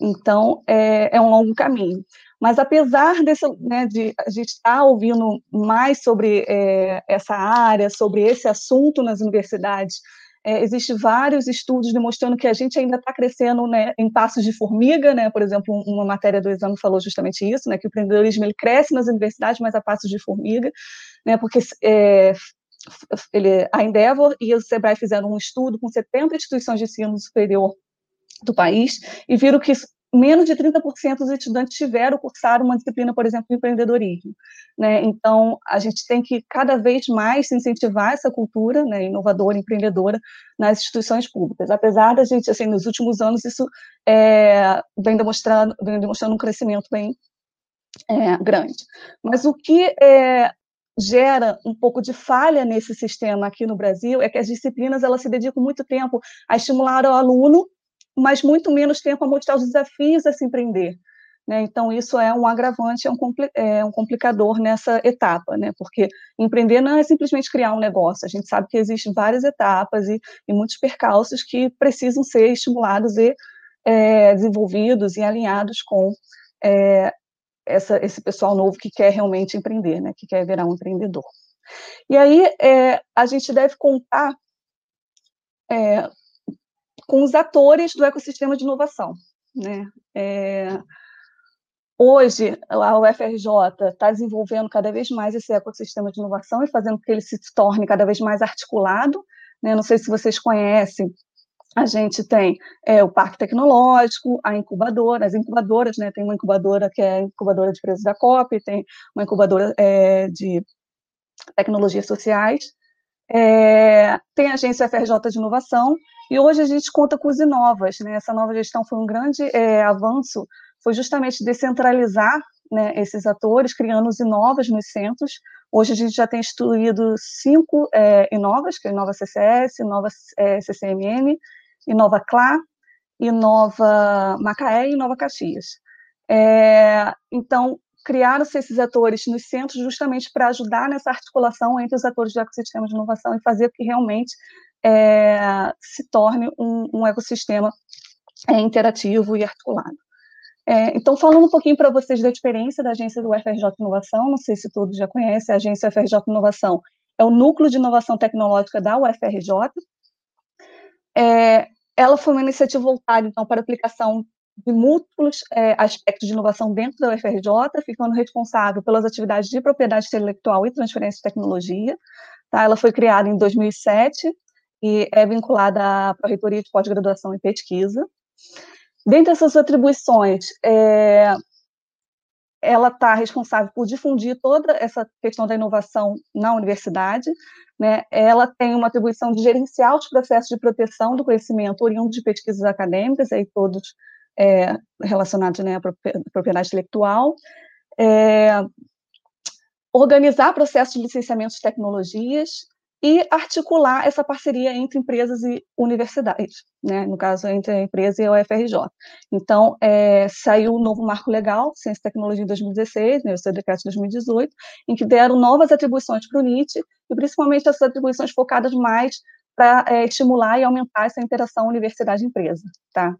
Então, é, é um longo caminho. Mas apesar desse, né, de a gente estar tá ouvindo mais sobre é, essa área, sobre esse assunto nas universidades, é, Existem vários estudos demonstrando que a gente ainda está crescendo né, em passos de formiga, né? Por exemplo, uma matéria do exame falou justamente isso, né? Que o empreendedorismo ele cresce nas universidades, mas a passos de formiga, né? Porque é, ele, a Endeavor e o Sebrae fizeram um estudo com 70 instituições de ensino superior do país e viram que menos de 30% dos estudantes tiveram cursar uma disciplina, por exemplo, de empreendedorismo. Né? Então, a gente tem que cada vez mais incentivar essa cultura né, inovadora, empreendedora nas instituições públicas. Apesar da gente, assim, nos últimos anos, isso é, vem, demonstrando, vem demonstrando um crescimento bem é, grande. Mas o que é, gera um pouco de falha nesse sistema aqui no Brasil é que as disciplinas elas se dedicam muito tempo a estimular o aluno mas muito menos tempo a mostrar os desafios a se empreender. Né? Então, isso é um agravante, é um, compli é um complicador nessa etapa, né? porque empreender não é simplesmente criar um negócio, a gente sabe que existem várias etapas e, e muitos percalços que precisam ser estimulados e é, desenvolvidos e alinhados com é, essa, esse pessoal novo que quer realmente empreender, né? que quer virar um empreendedor. E aí, é, a gente deve contar é, com os atores do ecossistema de inovação. Né? É, Hoje, a UFRJ está desenvolvendo cada vez mais esse ecossistema de inovação e fazendo com que ele se torne cada vez mais articulado. Né? Não sei se vocês conhecem, a gente tem é, o parque tecnológico, a incubadora, as incubadoras, né? Tem uma incubadora que é a incubadora de preços da COP, tem uma incubadora é, de tecnologias sociais, é, tem a agência FRJ de inovação, e hoje a gente conta com os Inovas, né? Essa nova gestão foi um grande é, avanço, foi justamente descentralizar né, esses atores, criando os Inovas nos centros. Hoje a gente já tem instituído cinco é, Inovas, que é Inova CCS, Inova é, CCMM, Inova CLA, Inova Macaé e Inova Caxias. É, então, criaram-se esses atores nos centros justamente para ajudar nessa articulação entre os atores do ecossistema de inovação e fazer que realmente é, se torne um, um ecossistema é, interativo e articulado. É, então, falando um pouquinho para vocês da experiência da agência do UFRJ Inovação, não sei se todos já conhecem, a agência UFRJ Inovação é o núcleo de inovação tecnológica da UFRJ. É, ela foi uma iniciativa voltada, então, para aplicação de múltiplos é, aspectos de inovação dentro da UFRJ, ficando responsável pelas atividades de propriedade intelectual e transferência de tecnologia. Tá? Ela foi criada em 2007 e é vinculada à Pró-Reitoria de Pós-Graduação e Pesquisa. Dentre essas atribuições, é, ela está responsável por difundir toda essa questão da inovação na universidade, né? Ela tem uma atribuição de gerenciar os processos de proteção do conhecimento oriundo de pesquisas acadêmicas, aí todos é, relacionados né, à propriedade intelectual, é, organizar processos de licenciamento de tecnologias, e articular essa parceria entre empresas e universidades, né? no caso, entre a empresa e a UFRJ. Então, é, saiu o um novo marco legal, Ciência e Tecnologia em 2016, né, o seu decreto de 2018, em que deram novas atribuições para o NIT, e principalmente essas atribuições focadas mais para é, estimular e aumentar essa interação universidade-empresa, tá?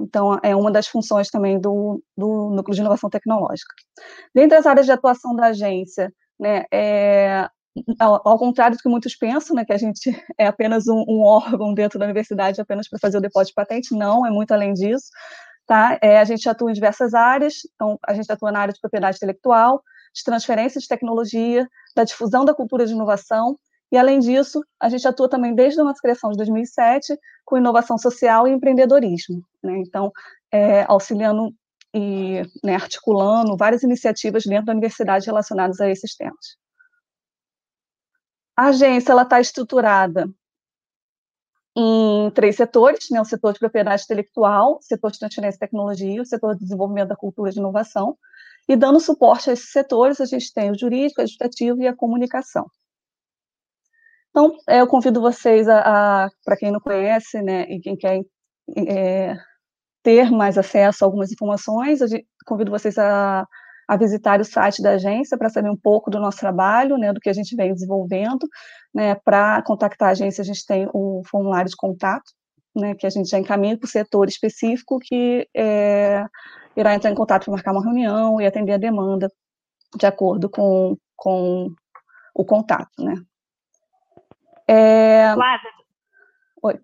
Então, é uma das funções também do, do Núcleo de Inovação Tecnológica. Dentre as áreas de atuação da agência, né, é, ao, ao, contrário do que muitos pensam, né, que a gente é apenas um, um órgão dentro da universidade apenas para fazer o depósito de patente, não, é muito além disso. Tá? É, a gente atua em diversas áreas, então a gente atua na área de propriedade intelectual, de transferência de tecnologia, da difusão da cultura de inovação, e além disso, a gente atua também desde a nossa criação de 2007 com inovação social e empreendedorismo. Né? Então, é, auxiliando e né, articulando várias iniciativas dentro da universidade relacionadas a esses temas. A agência está estruturada em três setores, né, o setor de propriedade intelectual, o setor de transferência de tecnologia, o setor de desenvolvimento da cultura de inovação, e dando suporte a esses setores, a gente tem o jurídico, o administrativo e a comunicação. Então, eu convido vocês a, a para quem não conhece, né, e quem quer é, ter mais acesso a algumas informações, eu convido vocês a a visitar o site da agência para saber um pouco do nosso trabalho, né, do que a gente vem desenvolvendo. Né, para contactar a agência, a gente tem o formulário de contato, né, que a gente já encaminha para o setor específico que é, irá entrar em contato para marcar uma reunião e atender a demanda de acordo com, com o contato, né. É... Flávia, Oi.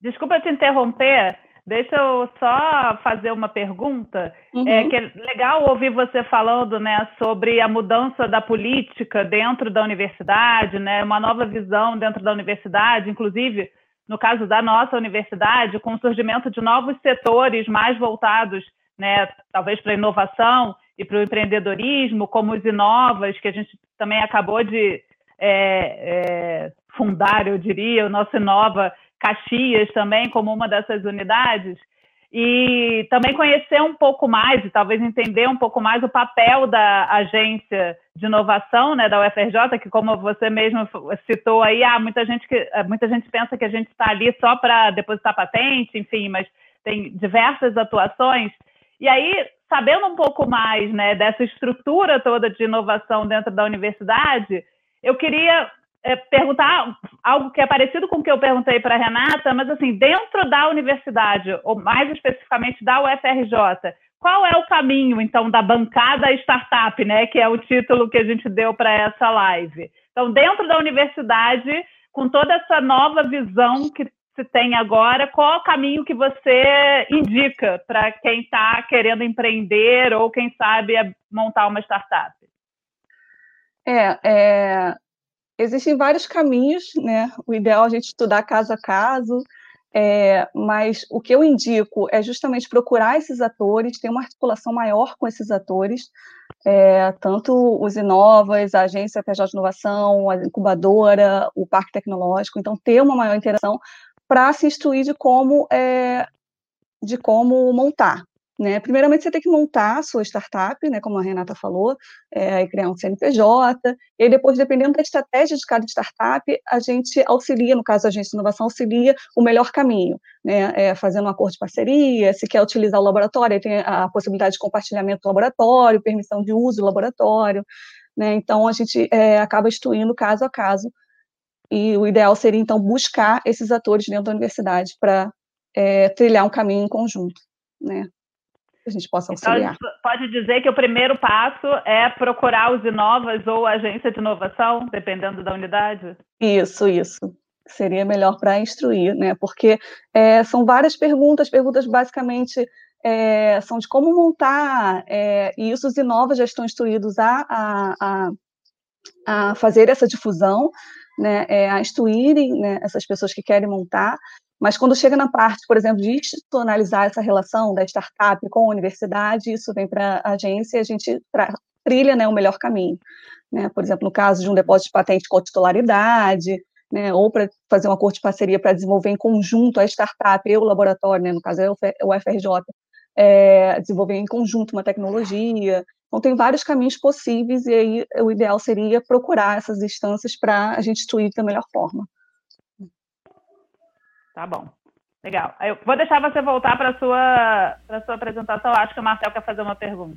Desculpa te interromper, Deixa eu só fazer uma pergunta. É uhum. É que é legal ouvir você falando, né, sobre a mudança da política dentro da universidade, né, uma nova visão dentro da universidade, inclusive no caso da nossa universidade, com o surgimento de novos setores mais voltados, né, talvez para a inovação e para o empreendedorismo, como os Inovas, que a gente também acabou de é, é, fundar, eu diria, o nosso Inova Caxias também como uma dessas unidades, e também conhecer um pouco mais e talvez entender um pouco mais o papel da agência de inovação né, da UFRJ, que como você mesmo citou aí, há muita gente que muita gente pensa que a gente está ali só para depositar patente, enfim, mas tem diversas atuações. E aí, sabendo um pouco mais né, dessa estrutura toda de inovação dentro da universidade, eu queria é, perguntar algo que é parecido com o que eu perguntei para a Renata, mas assim, dentro da universidade, ou mais especificamente da UFRJ, qual é o caminho, então, da bancada startup, né, que é o título que a gente deu para essa live? Então, dentro da universidade, com toda essa nova visão que se tem agora, qual o caminho que você indica para quem está querendo empreender ou, quem sabe, é montar uma startup? É, é, existem vários caminhos, né? O ideal é a gente estudar caso a caso, é, mas o que eu indico é justamente procurar esses atores, ter uma articulação maior com esses atores, é, tanto os Inovas, a Agência PJ de Inovação, a incubadora, o Parque Tecnológico, então ter uma maior interação para se instruir de como, é, de como montar, né? Primeiramente, você tem que montar a sua startup, né, como a Renata falou, é, criar um CNPJ, e depois, dependendo da estratégia de cada startup, a gente auxilia, no caso a agência de inovação, auxilia o melhor caminho, né, é, fazendo um acordo de parceria, se quer utilizar o laboratório, tem a possibilidade de compartilhamento do laboratório, permissão de uso do laboratório, né, então a gente é, acaba instruindo caso a caso, e o ideal seria, então, buscar esses atores dentro da universidade para é, trilhar um caminho em conjunto, né a gente possa então, auxiliar. Então, pode dizer que o primeiro passo é procurar os Inovas ou a agência de inovação, dependendo da unidade? Isso, isso. Seria melhor para instruir, né? Porque é, são várias perguntas, perguntas basicamente é, são de como montar, é, e isso os Inovas já estão instruídos a, a, a, a fazer essa difusão, né, é, a instruírem né, essas pessoas que querem montar, mas quando chega na parte, por exemplo, de institucionalizar essa relação da startup com a universidade, isso vem para a agência e a gente trilha né, o melhor caminho. Né? Por exemplo, no caso de um depósito de patente com titularidade, né, ou para fazer um acordo de parceria para desenvolver em conjunto a startup e o laboratório, né, no caso é o FRJ, é, desenvolver em conjunto uma tecnologia. Então, tem vários caminhos possíveis, e aí o ideal seria procurar essas instâncias para a gente instruir da melhor forma. Tá bom. Legal. Eu vou deixar você voltar para a sua, sua apresentação. Acho que o Marcel quer fazer uma pergunta.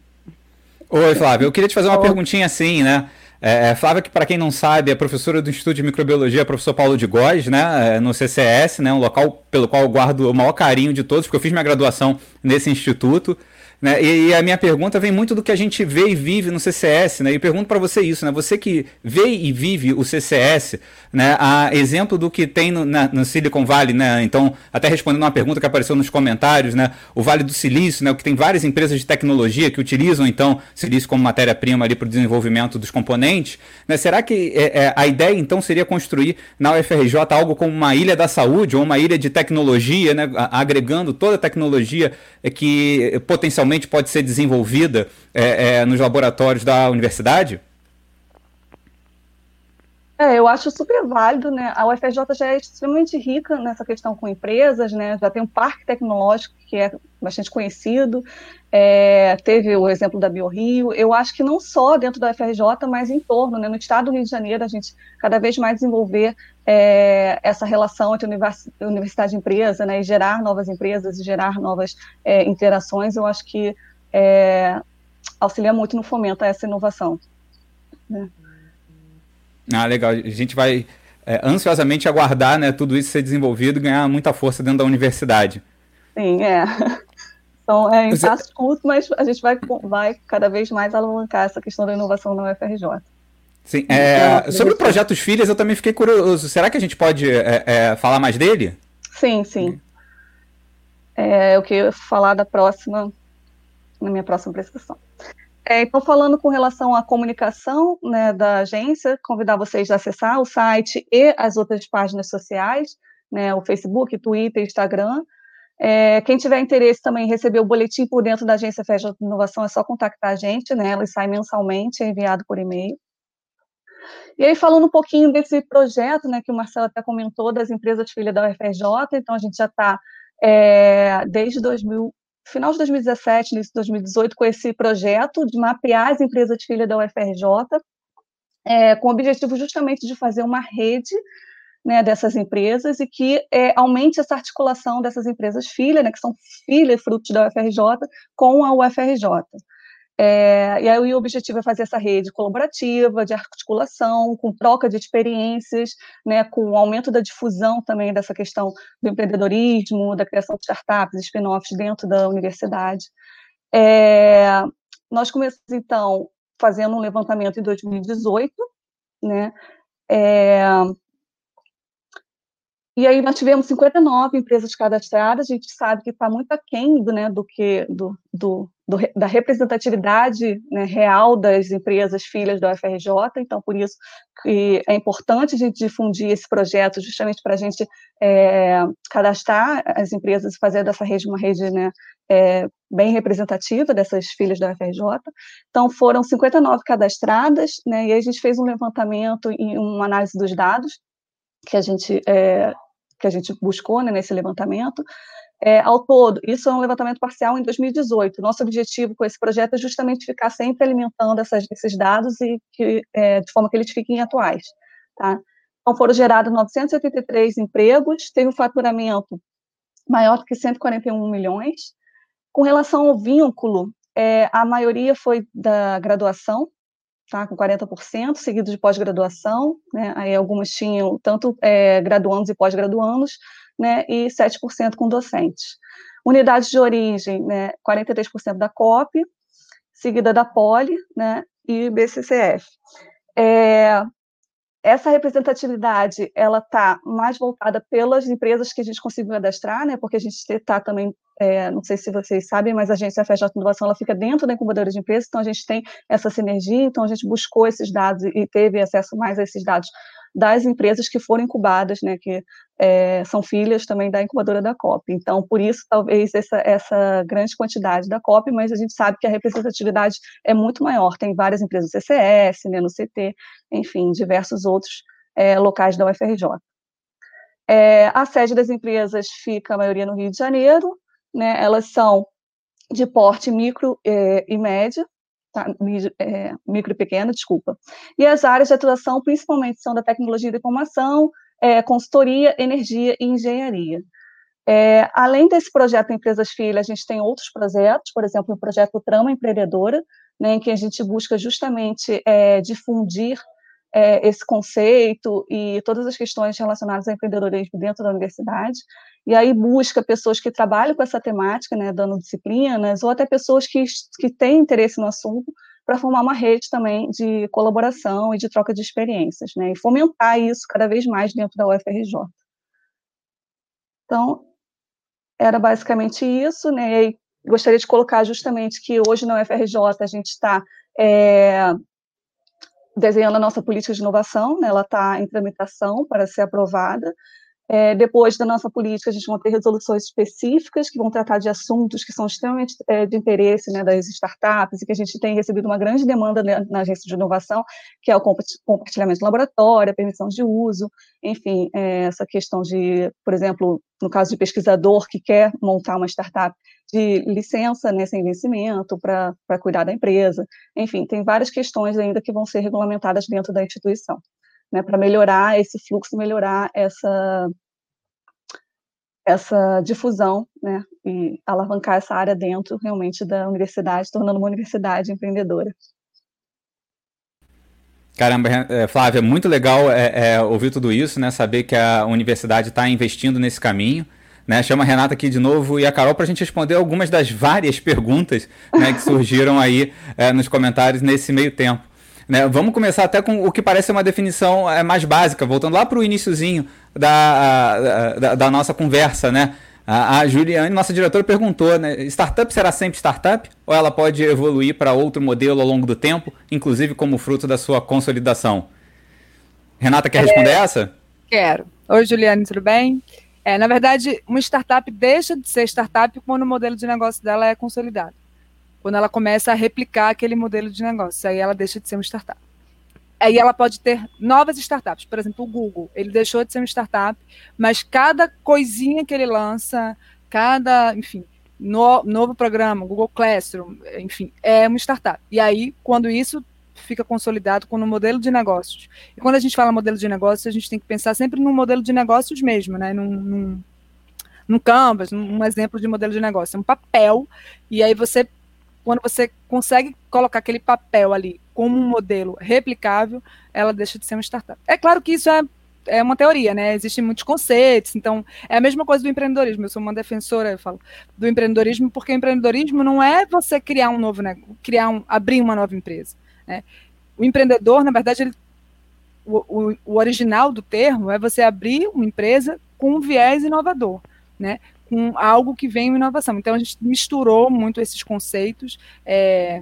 Oi, Flávio. Eu queria te fazer uma Oi. perguntinha assim, né? É, é Flávia, que para quem não sabe, é professora do Instituto de Microbiologia, professor Paulo de Góes, né, é, no CCS, né, um local pelo qual eu guardo o maior carinho de todos, porque eu fiz minha graduação nesse instituto. Né? E, e, a minha pergunta vem muito do que a gente vê e vive no CCS, né? E pergunto para você isso, né? Você que vê e vive o CCS, né? A exemplo do que tem no, na, no Silicon Valley, né? Então, até respondendo uma pergunta que apareceu nos comentários, né? O Vale do Silício, né? O que tem várias empresas de tecnologia que utilizam então silício como matéria-prima ali para o desenvolvimento dos componentes, né? Será que é, é, a ideia então seria construir na UFRJ algo como uma ilha da saúde ou uma ilha de tecnologia, né? Agregando toda a tecnologia que potencialmente pode ser desenvolvida é, é, nos laboratórios da universidade? É, eu acho super válido, né? A UFRJ já é extremamente rica nessa questão com empresas, né? Já tem um parque tecnológico que é bastante conhecido. É, teve o exemplo da BioRio. Eu acho que não só dentro da UFRJ, mas em torno, né? No estado do Rio de Janeiro, a gente cada vez mais desenvolver é, essa relação entre universidade e empresa, né? E gerar novas empresas e gerar novas é, interações. Eu acho que é, auxilia muito no fomento a essa inovação. Né? Ah, legal. A gente vai é, ansiosamente aguardar né, tudo isso ser desenvolvido e ganhar muita força dentro da universidade. Sim, é. Então, é em Você... passos curtos, mas a gente vai, vai cada vez mais alavancar essa questão da inovação na UFRJ. Sim, é, então, sobre o projeto Os Filhas, eu também fiquei curioso. Será que a gente pode é, é, falar mais dele? Sim, sim. É, eu queria falar da próxima, na minha próxima apresentação. É, então, falando com relação à comunicação né, da agência, convidar vocês a acessar o site e as outras páginas sociais, né, o Facebook, Twitter, Instagram. É, quem tiver interesse também em receber o boletim por dentro da Agência Festa de Inovação, é só contactar a gente, né, ela sai mensalmente, é enviado por e-mail. E aí, falando um pouquinho desse projeto, né, que o Marcelo até comentou, das empresas filhas da UFRJ, então a gente já está, é, desde 2000, final de 2017, início de 2018, com esse projeto de mapear as empresas de filha da UFRJ, é, com o objetivo justamente de fazer uma rede né, dessas empresas e que é, aumente essa articulação dessas empresas filha, né, que são filhas frutos da UFRJ, com a UFRJ. É, e aí o objetivo é fazer essa rede colaborativa, de articulação, com troca de experiências, né, com o aumento da difusão também dessa questão do empreendedorismo, da criação de startups, spin-offs dentro da universidade. É, nós começamos, então, fazendo um levantamento em 2018, né, é, E aí nós tivemos 59 empresas cadastradas, a gente sabe que está muito aquém do, né, do que do, do, do da representatividade né, real das empresas filhas da UFRJ, então por isso que é importante a gente difundir esse projeto justamente para a gente é, cadastrar as empresas e fazer dessa rede uma rede né, é, bem representativa dessas filhas da UFRJ. Então foram 59 cadastradas, né, e aí a gente fez um levantamento e uma análise dos dados, que a gente, é, que a gente buscou né, nesse levantamento. É, ao todo, isso é um levantamento parcial em 2018. Nosso objetivo com esse projeto é justamente ficar sempre alimentando essas, esses dados e que, é, de forma que eles fiquem atuais. Tá? Então, foram gerados 983 empregos, teve um faturamento maior do que 141 milhões. Com relação ao vínculo, é, a maioria foi da graduação, tá, com 40%, seguido de pós-graduação, né, aí algumas tinham tanto é, graduandos e pós-graduandos, né, e 7% com docentes. Unidades de origem, né, 43% da COP, seguida da Poli, né, e BCCF. É, essa representatividade ela está mais voltada pelas empresas que a gente conseguiu cadastrar, né? Porque a gente está também, é, não sei se vocês sabem, mas a agência FJ Inovação ela fica dentro da incubadora de empresas, então a gente tem essa sinergia, então a gente buscou esses dados e teve acesso mais a esses dados das empresas que foram incubadas, né, que é, são filhas também da incubadora da COP. Então, por isso, talvez essa, essa grande quantidade da COP, mas a gente sabe que a representatividade é muito maior. Tem várias empresas CCS, né, no CT, enfim, diversos outros é, locais da UFRJ. É, a sede das empresas fica, a maioria, no Rio de Janeiro, né, elas são de porte micro é, e médio, tá, é, micro e pequena, desculpa. E as áreas de atuação, principalmente, são da tecnologia da informação, é, consultoria, energia e engenharia. É, além desse projeto Empresas Filhas, a gente tem outros projetos, por exemplo, o projeto Trama Empreendedora, né, em que a gente busca justamente é, difundir é, esse conceito e todas as questões relacionadas ao empreendedorismo dentro da universidade, e aí busca pessoas que trabalham com essa temática, né, dando disciplinas, ou até pessoas que, que têm interesse no assunto, para formar uma rede também de colaboração e de troca de experiências, né, e fomentar isso cada vez mais dentro da UFRJ. Então, era basicamente isso, né, e gostaria de colocar justamente que hoje na UFRJ a gente está é, desenhando a nossa política de inovação, né, ela está em tramitação para ser aprovada, é, depois da nossa política, a gente vai ter resoluções específicas que vão tratar de assuntos que são extremamente é, de interesse né, das startups e que a gente tem recebido uma grande demanda na agência de inovação, que é o compartilhamento de laboratório, a permissão de uso, enfim, é, essa questão de, por exemplo, no caso de pesquisador que quer montar uma startup, de licença né, sem vencimento para cuidar da empresa, enfim, tem várias questões ainda que vão ser regulamentadas dentro da instituição né, para melhorar esse fluxo, melhorar essa essa difusão, né, e alavancar essa área dentro realmente da universidade, tornando uma universidade empreendedora. Caramba, é, Flávia, muito legal é, é, ouvir tudo isso, né? Saber que a universidade está investindo nesse caminho. Né? Chama a Renata aqui de novo e a Carol para a gente responder algumas das várias perguntas né, que surgiram aí é, nos comentários nesse meio tempo. Né? Vamos começar até com o que parece uma definição é, mais básica, voltando lá para o iníciozinho da, da, da, nossa conversa, né? A, a Juliane, nossa diretora, perguntou, né? Startup será sempre startup? Ou ela pode evoluir para outro modelo ao longo do tempo, inclusive como fruto da sua consolidação? Renata, quer responder é, essa? Quero. Oi, Juliane, tudo bem? É, na verdade, uma startup deixa de ser startup quando o modelo de negócio dela é consolidado quando ela começa a replicar aquele modelo de negócio. Aí ela deixa de ser uma startup. Aí ela pode ter novas startups. Por exemplo, o Google. Ele deixou de ser uma startup, mas cada coisinha que ele lança, cada, enfim, no, novo programa, Google Classroom, enfim, é uma startup. E aí, quando isso fica consolidado com o modelo de negócios. E quando a gente fala modelo de negócios, a gente tem que pensar sempre no modelo de negócios mesmo, né? Num, num, num Canvas, num exemplo de modelo de negócio. É um papel, e aí você quando você consegue colocar aquele papel ali como um modelo replicável, ela deixa de ser uma startup. É claro que isso é, é uma teoria, né? Existem muitos conceitos, então é a mesma coisa do empreendedorismo. Eu sou uma defensora, eu falo, do empreendedorismo, porque empreendedorismo não é você criar um novo negócio, criar um, abrir uma nova empresa. Né? O empreendedor, na verdade, ele, o, o, o original do termo é você abrir uma empresa com um viés inovador, né? com algo que vem em inovação. Então, a gente misturou muito esses conceitos. É,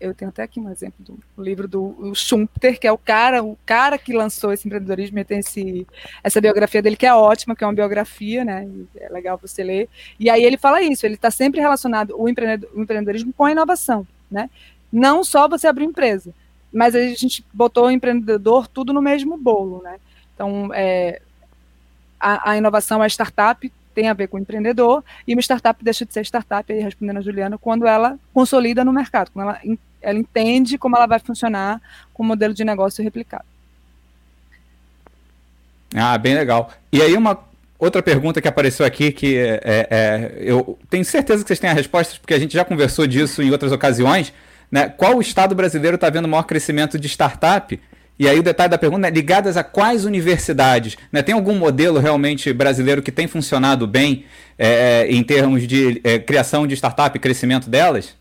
eu tenho até aqui um exemplo do livro do Schumpeter, que é o cara, o cara que lançou esse empreendedorismo, e tem esse, essa biografia dele que é ótima, que é uma biografia, né? É legal você ler. E aí ele fala isso, ele está sempre relacionado o, empreendedorismo com a inovação, né? Não só você abrir empresa, mas a gente botou o empreendedor tudo no mesmo bolo, né? Então, é, a, a inovação, a startup tem a ver com empreendedor, e uma startup deixa de ser startup, aí respondendo a Juliana, quando ela consolida no mercado, quando ela, ela entende como ela vai funcionar com o modelo de negócio replicado. Ah, bem legal. E aí uma outra pergunta que apareceu aqui, que é, é, é eu tenho certeza que vocês têm a resposta, porque a gente já conversou disso em outras ocasiões, né? Qual estado brasileiro está vendo maior crescimento de startup? E aí o detalhe da pergunta é ligadas a quais universidades? Né? Tem algum modelo realmente brasileiro que tem funcionado bem é, é em termos de é, criação de startup e crescimento delas?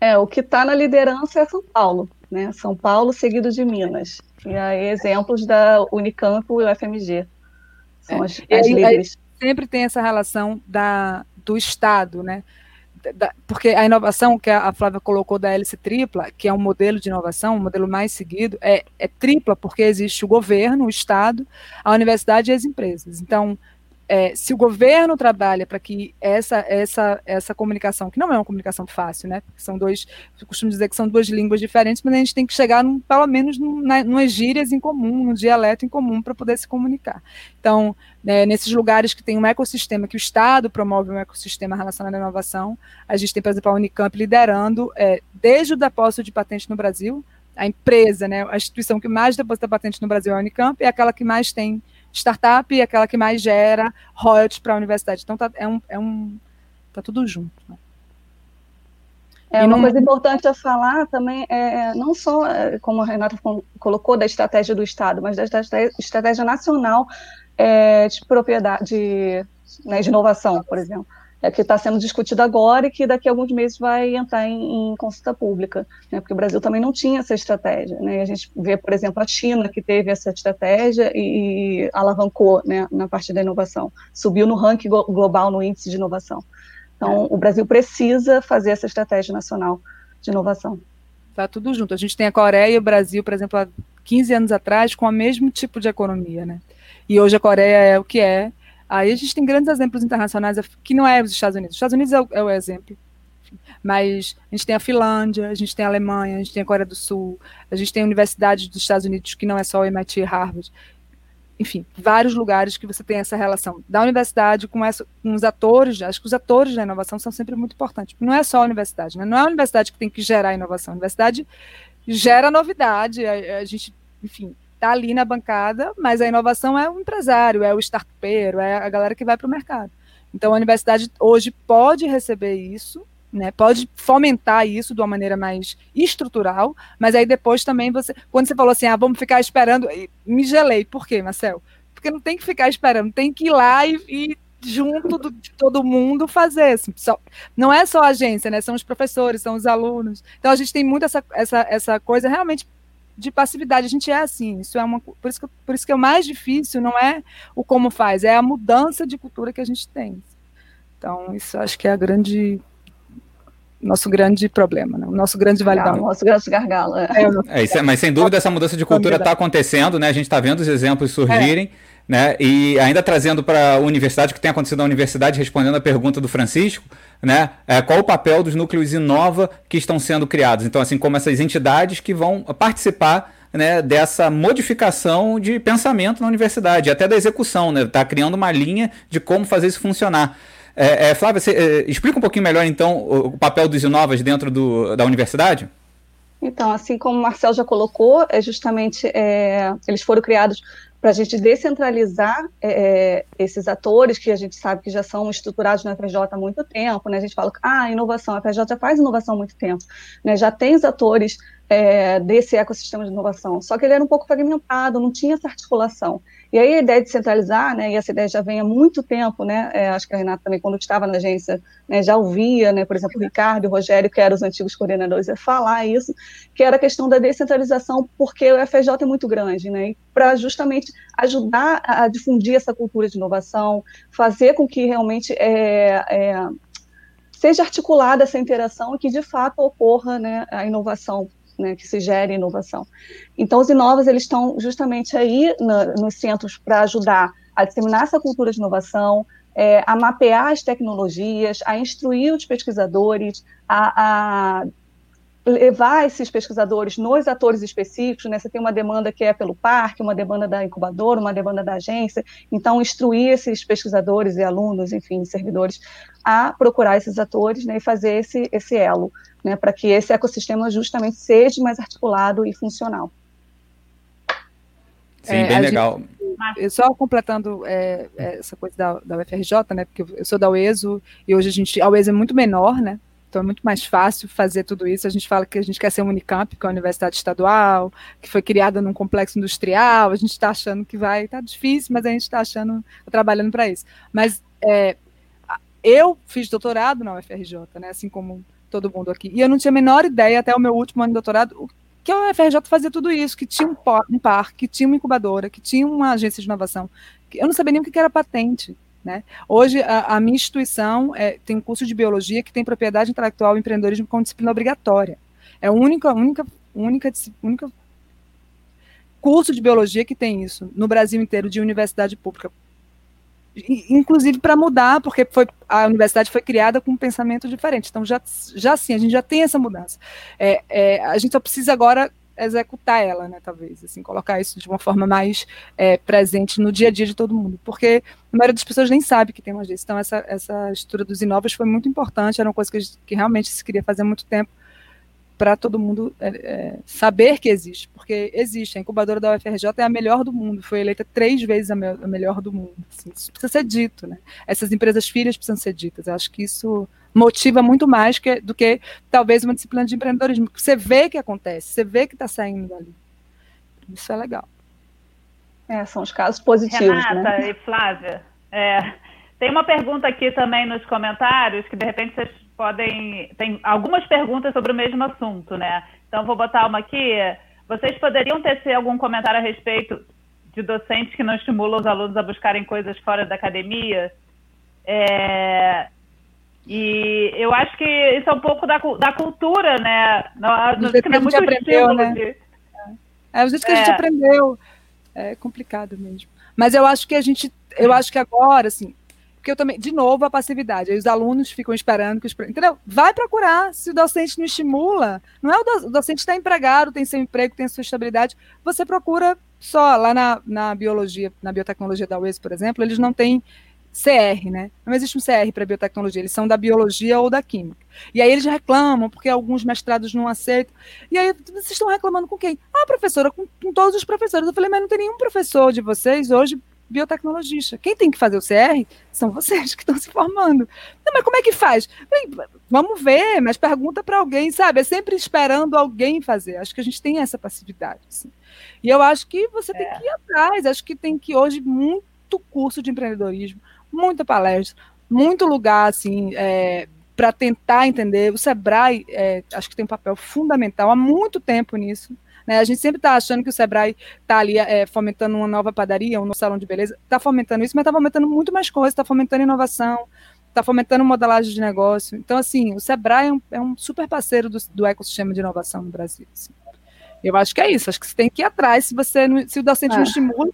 É, o que está na liderança é São Paulo, né? São Paulo seguido de Minas. E aí exemplos da Unicamp e o FMG. São é. as, as líderes. Sempre tem essa relação da, do Estado, né? Da, porque a inovação que a Flávia colocou da hélice tripla, que é um modelo de inovação, o um modelo mais seguido, é, é tripla porque existe o governo, o Estado, a universidade e as empresas. Então, é, se o governo trabalha para que essa, essa, essa comunicação, que não é uma comunicação fácil, né? São dois, eu costumo dizer que são duas línguas diferentes, mas a gente tem que chegar, num, pelo menos, num, na, numas gírias em comum, num dialeto em comum para poder se comunicar. Então, né, nesses lugares que tem um ecossistema, que o Estado promove um ecossistema relacionado à inovação, a gente tem, por exemplo, a Unicamp liderando, é, desde o depósito de patente no Brasil, a empresa, né, a instituição que mais deposita patente no Brasil é a Unicamp, é aquela que mais tem startup é aquela que mais gera royalties para a universidade. Então tá, é um, é um tá tudo junto. Né? É, uma não... coisa importante a falar também é não só, é, como a Renata colocou, da estratégia do Estado, mas da estratégia nacional é, de propriedade, de, né, de inovação, por exemplo é, que está sendo discutido agora e que daqui a alguns meses vai entrar em, em consulta pública, né, porque o Brasil também não tinha essa estratégia. Né, a gente vê, por exemplo, a China, que teve essa estratégia e, e alavancou né, na parte da inovação, subiu no ranking global no índice de inovação. Então, o Brasil precisa fazer essa estratégia nacional de inovação. Está tudo junto. A gente tem a Coreia e o Brasil, por exemplo, há 15 anos atrás, com o mesmo tipo de economia, né? E hoje a Coreia é o que é, Aí a gente tem grandes exemplos internacionais, que não é os Estados Unidos. Os Estados Unidos é o, é o exemplo. Mas a gente tem a Finlândia, a gente tem a Alemanha, a gente tem a Coreia do Sul, a gente tem universidades dos Estados Unidos que não é só o MIT e Harvard. Enfim, vários lugares que você tem essa relação da universidade com, essa, com os atores. Acho que os atores da inovação são sempre muito importantes. Não é só a universidade, né? não é a universidade que tem que gerar inovação. A universidade gera novidade. a, a gente, enfim, está ali na bancada, mas a inovação é o empresário, é o startupeiro, é a galera que vai para o mercado. Então a universidade hoje pode receber isso, né, pode fomentar isso de uma maneira mais estrutural, mas aí depois também você, quando você falou assim, ah, vamos ficar esperando, me gelei. Por quê, Marcel? Porque não tem que ficar esperando, tem que ir lá e, e junto do, de todo mundo fazer. Assim, só, não é só a agência, né? São os professores, são os alunos. Então a gente tem muito essa, essa, essa coisa realmente de passividade. A gente é assim. Isso é uma, por, isso que, por isso que é o mais difícil não é o como faz, é a mudança de cultura que a gente tem. Então, isso acho que é a grande nosso grande problema, né? o nosso grande validão. Nosso grande gargalo. É. É, é, mas sem dúvida essa mudança de cultura está acontecendo, né? A gente está vendo os exemplos surgirem. É. Né? E ainda trazendo para a universidade, o que tem acontecido na universidade, respondendo a pergunta do Francisco, né? É, qual o papel dos núcleos Inova que estão sendo criados? Então, assim como essas entidades que vão participar né, dessa modificação de pensamento na universidade, até da execução, né? Está criando uma linha de como fazer isso funcionar. É, é, Flávia, você, é, explica um pouquinho melhor, então, o, o papel dos Inovas dentro do, da universidade? Então, assim como o Marcel já colocou, é justamente é, eles foram criados para a gente descentralizar é, é, esses atores que a gente sabe que já são estruturados na FJ há muito tempo, né? A gente fala, ah, inovação, a FJ já faz inovação há muito tempo, né? Já tem os atores é, desse ecossistema de inovação. Só que ele era um pouco fragmentado, não tinha essa articulação. E aí a ideia de centralizar, né, e essa ideia já vem há muito tempo, né, é, acho que a Renata também, quando estava na agência, né, já ouvia, né, por exemplo, o Ricardo e o Rogério, que eram os antigos coordenadores, falar isso, que era a questão da descentralização, porque o FJ é muito grande, né, para justamente ajudar a difundir essa cultura de inovação, fazer com que realmente é, é, seja articulada essa interação e que de fato ocorra né, a inovação né, que se gere inovação. Então, os Inovas, eles estão justamente aí na, nos centros para ajudar a disseminar essa cultura de inovação, é, a mapear as tecnologias, a instruir os pesquisadores, a, a levar esses pesquisadores nos atores específicos, né? Você tem uma demanda que é pelo parque, uma demanda da incubadora, uma demanda da agência, então instruir esses pesquisadores e alunos, enfim, servidores, a procurar esses atores né, e fazer esse, esse elo, né, para que esse ecossistema justamente seja mais articulado e funcional. Sim, é, bem legal. Gente, só completando é, é, essa coisa da, da UFRJ, né, porque eu sou da UESO e hoje a gente, a UESO é muito menor, né, então é muito mais fácil fazer tudo isso. A gente fala que a gente quer ser um Unicamp, que é uma universidade estadual, que foi criada num complexo industrial. A gente está achando que vai, tá difícil, mas a gente está achando, tá trabalhando para isso. Mas é, eu fiz doutorado na UFRJ, né? Assim como todo mundo aqui. E eu não tinha a menor ideia até o meu último ano de doutorado que a UFRJ fazia tudo isso, que tinha um, parque, que tinha uma incubadora, que tinha uma agência de inovação. Eu não sabia nem o que era patente. Né? Hoje, a, a, minha instituição é, tem um curso de biologia que tem propriedade intelectual e empreendedorismo como disciplina obrigatória. É a única, única, única, única curso de biologia que tem isso no Brasil inteiro de universidade pública. Inclusive para mudar, porque foi, a universidade foi criada com um pensamento diferente. Então, já, já sim, a gente já tem essa mudança. É, é, a gente só precisa agora executar ela, né, talvez, assim, colocar isso de uma forma mais é, presente no dia a dia de todo mundo, porque a maioria das pessoas nem sabe que tem uma agência, então essa, essa estrutura dos inovas foi muito importante, era uma coisa que, que realmente se queria fazer há muito tempo, para todo mundo é, é, saber que existe, porque existe, a incubadora da UFRJ é a melhor do mundo, foi eleita três vezes a, me a melhor do mundo, assim, isso precisa ser dito, né, essas empresas filhas precisam ser ditas, eu acho que isso motiva muito mais que, do que talvez uma disciplina de empreendedorismo. Você vê que acontece, você vê que está saindo dali. Isso é legal. É, são os casos positivos. Renata né? e Flávia, é, tem uma pergunta aqui também nos comentários que de repente vocês podem. Tem algumas perguntas sobre o mesmo assunto, né? Então vou botar uma aqui. Vocês poderiam tecer algum comentário a respeito de docentes que não estimulam os alunos a buscarem coisas fora da academia? É, e eu acho que isso é um pouco da, da cultura, né? Que, que a gente aprendeu, né? De... É, o jeito que é. a gente é. aprendeu. É complicado mesmo. Mas eu acho que a gente, eu acho que agora, assim, porque eu também, de novo, a passividade. Aí os alunos ficam esperando que os. Entendeu? Vai procurar. Se o docente não estimula, não é o, do, o docente está empregado, tem seu emprego, tem sua estabilidade. Você procura só. Lá na, na biologia, na biotecnologia da UES, por exemplo, eles não têm CR, né? Não existe um CR para biotecnologia, eles são da biologia ou da química. E aí eles reclamam, porque alguns mestrados não aceitam. E aí vocês estão reclamando com quem? Ah, professora, com, com todos os professores. Eu falei, mas não tem nenhum professor de vocês hoje biotecnologista. Quem tem que fazer o CR são vocês que estão se formando. Não, mas como é que faz? Vamos ver, mas pergunta para alguém, sabe? É sempre esperando alguém fazer. Acho que a gente tem essa passividade. Assim. E eu acho que você é. tem que ir atrás. Acho que tem que hoje muito curso de empreendedorismo, muita palestra, muito lugar assim é, para tentar entender. O Sebrae, é, acho que tem um papel fundamental há muito tempo nisso. Né? A gente sempre está achando que o Sebrae está ali é, fomentando uma nova padaria, um novo salão de beleza, está fomentando isso, mas está fomentando muito mais coisas, está fomentando inovação, está fomentando modelagem de negócio. Então, assim, o Sebrae é um, é um super parceiro do, do, ecossistema de inovação no Brasil. Assim. Eu acho que é isso, acho que você tem que ir atrás, se você se o docente não é. estimula,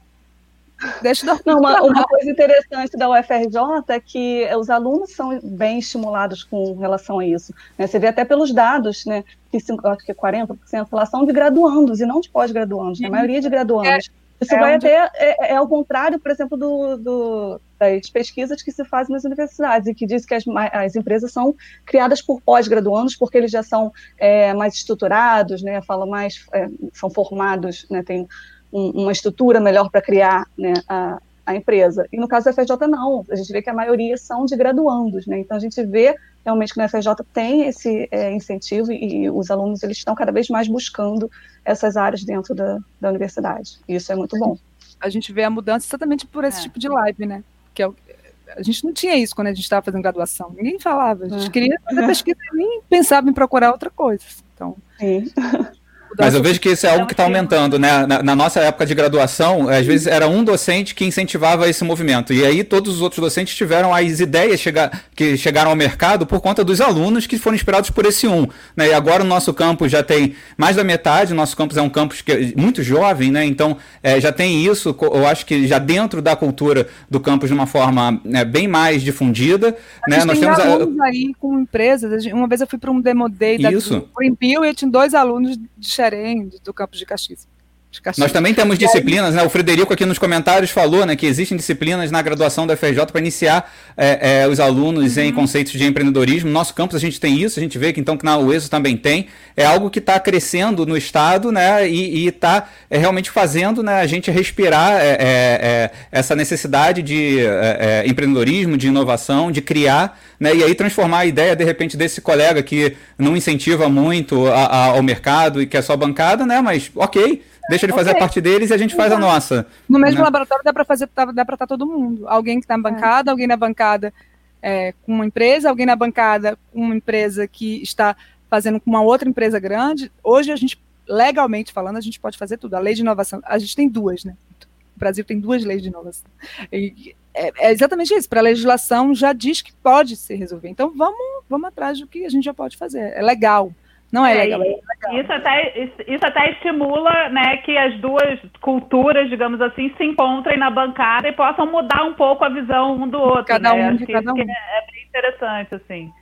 Deixa eu Não, uma, uma, coisa interessante da UFRJ é que os alunos são bem estimulados com relação a isso. Né? Você vê até pelos dados, né, que acho que 40% lá são de graduandos e não de pós-graduandos, né? a maioria de graduandos. É, isso é vai onde... até, é, é, ao contrário, por exemplo, do, do, das pesquisas que se fazem nas universidades, e que diz que as, as empresas são criadas por pós-graduandos, porque eles já são é, mais estruturados, né, falam mais, é, são formados, né, tem um, uma estrutura melhor para criar né, a, a empresa. E no caso da FJ, não. A gente vê que a maioria são de graduandos, né? Então a gente vê realmente que na FJ tem esse é, incentivo e, e, os alunos eles estão cada vez mais buscando essas áreas dentro da, da universidade. E isso é muito bom. A gente vê a mudança exatamente por esse é. tipo de live, né? Que é o, a gente não tinha isso quando a gente estava fazendo graduação. Ninguém falava. A gente é. queria fazer pesquisa e nem pensava em procurar outra coisa. Então, Sim. Mas eu vejo que isso é algo que está aumentando, né? Na, na, nossa época de graduação, às vezes era um docente que incentivava esse movimento. E aí todos os outros docentes tiveram as ideias chegar, que chegaram ao mercado por conta dos alunos que foram inspirados por esse um. Né? E agora o nosso campus já tem mais da metade, o nosso campus é um campus que é muito jovem, né? Então é, já tem isso, eu acho que já dentro da cultura do campus de uma forma né, bem mais difundida. A né? Nós temos alunos a... aí com empresas. Uma vez eu fui para um demo day da Green Bill e eu tinha dois alunos de Xerém, do Campos de Caxias. Nós também temos disciplinas, né? O Frederico aqui nos comentários falou, né, que existem disciplinas na graduação da FJ para iniciar é, é, os alunos uhum. em conceitos de empreendedorismo. No nosso campus a gente tem isso, a gente vê que então que na UESO também tem. É algo que está crescendo no estado, né? E está é, realmente fazendo, né, a gente respirar é, é, é, essa necessidade de empreendedorismo, de inovação, de criar, né? E aí transformar a ideia de repente desse colega que não incentiva muito a, a, ao mercado e que é só bancada, né? Mas ok deixa ele fazer okay. a parte deles e a gente faz a nossa. No mesmo né? laboratório dá para fazer, dá para estar todo mundo. Alguém que está na é. bancada, é. alguém na bancada é, com uma empresa, alguém na bancada com uma empresa que está fazendo com uma outra empresa grande. Hoje a gente, legalmente falando, a gente pode fazer tudo. A lei de inovação, a gente tem duas, né? O Brasil tem duas leis de inovação. E é, é exatamente isso. Para a legislação já diz que pode se resolver. Então vamos, vamos atrás do que a gente já pode fazer. É legal. Não é, é legal. Isso até, isso até estimula né, que as duas culturas, digamos assim, se encontrem na bancada e possam mudar um pouco a visão um do outro. Cada né? um de cada um. É, é bem interessante, assim.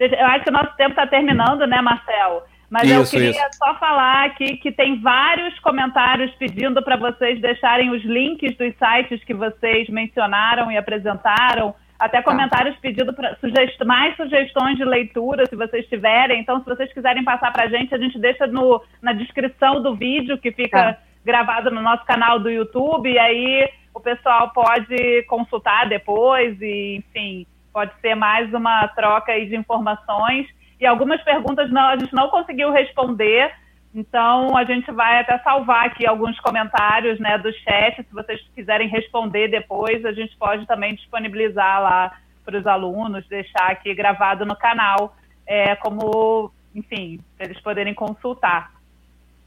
Eu acho que o nosso tempo está terminando, né, Marcel? Mas isso, eu queria isso. só falar aqui que tem vários comentários pedindo para vocês deixarem os links dos sites que vocês mencionaram e apresentaram até tá. comentários tá. pedindo pra, sugest, mais sugestões de leitura, se vocês tiverem. Então, se vocês quiserem passar para a gente, a gente deixa no, na descrição do vídeo que fica tá. gravado no nosso canal do YouTube. E aí o pessoal pode consultar depois e, enfim, pode ser mais uma troca de informações. E algumas perguntas não, a gente não conseguiu responder. Então, a gente vai até salvar aqui alguns comentários né, do chat. Se vocês quiserem responder depois, a gente pode também disponibilizar lá para os alunos, deixar aqui gravado no canal, é, como, enfim, eles poderem consultar.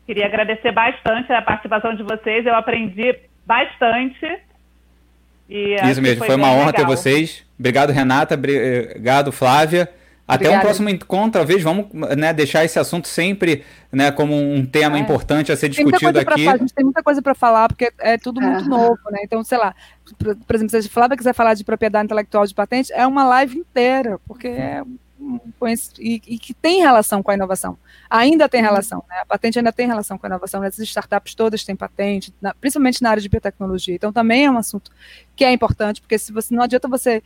Queria agradecer bastante a participação de vocês, eu aprendi bastante. Isso mesmo, foi, foi uma honra legal. ter vocês. Obrigado, Renata. Obrigado, Flávia. Até Obrigada. um próximo encontro, vez, vamos né, deixar esse assunto sempre né, como um tema é. importante a ser discutido aqui. a gente tem muita coisa para falar, porque é tudo muito novo, né? Então, sei lá, por, por exemplo, se a Flávia quiser falar de propriedade intelectual de patente, é uma live inteira, porque é e, e, que tem relação com a inovação. Ainda tem relação, né? A patente ainda tem relação com a inovação. Essas startups todas têm patente, na, principalmente na área de biotecnologia. Então também é um assunto que é importante, porque se você não adianta você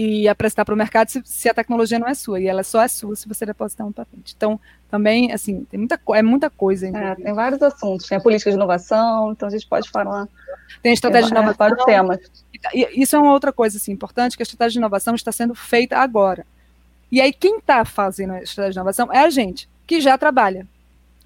e apresentar para o mercado se, se, a tecnologia não é sua, e ela só é sua se você depositar um patente. Então, também, assim, tem muita, é muita coisa. É, tem vários assuntos, tem a política de inovação, então a gente pode falar. Tem a estratégia de inovação. Vários temas. E, isso é uma outra coisa, assim, importante, que a estratégia de inovação está sendo feita agora. E aí, quem está fazendo a estratégia de inovação é a gente, que já trabalha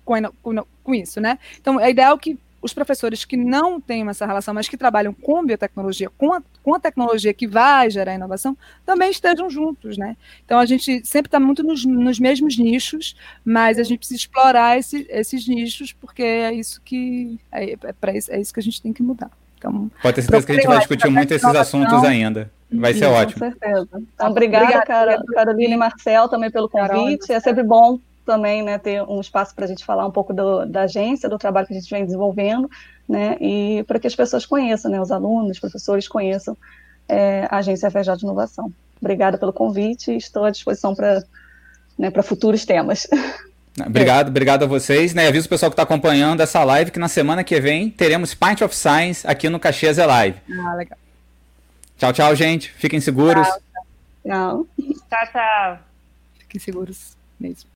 com, com, com isso, né? Então, é ideal que os professores que não têm essa relação, mas que trabalham com biotecnologia, com a, com a tecnologia que vai gerar inovação, também estejam juntos, né? Então a gente sempre está muito nos, nos, mesmos nichos, mas a gente precisa explorar esse, esses nichos, porque é isso que é, é, isso, é isso que a gente tem que mudar. Então, Pode ter certeza que a gente vai discutir muito esses assuntos ainda. Vai ser ótimo. Com certeza. Então, obrigada, obrigada Carolina e Marcel, também pelo convite. Carol, é sempre bom também né, ter um espaço para a gente falar um pouco do, da agência, do trabalho que a gente vem desenvolvendo, né, e para que as pessoas conheçam, né, os alunos, os professores conheçam é, a Agência FJ de Inovação. Obrigada pelo convite e estou à disposição para né, futuros temas. Obrigado, obrigado a vocês. Né, aviso o pessoal que está acompanhando essa live que na semana que vem teremos Pint of Science aqui no Caxias é Live. Ah, legal. Tchau, tchau, gente. Fiquem seguros. Tchau, tchau. Tchau, tchau. Fiquem seguros mesmo.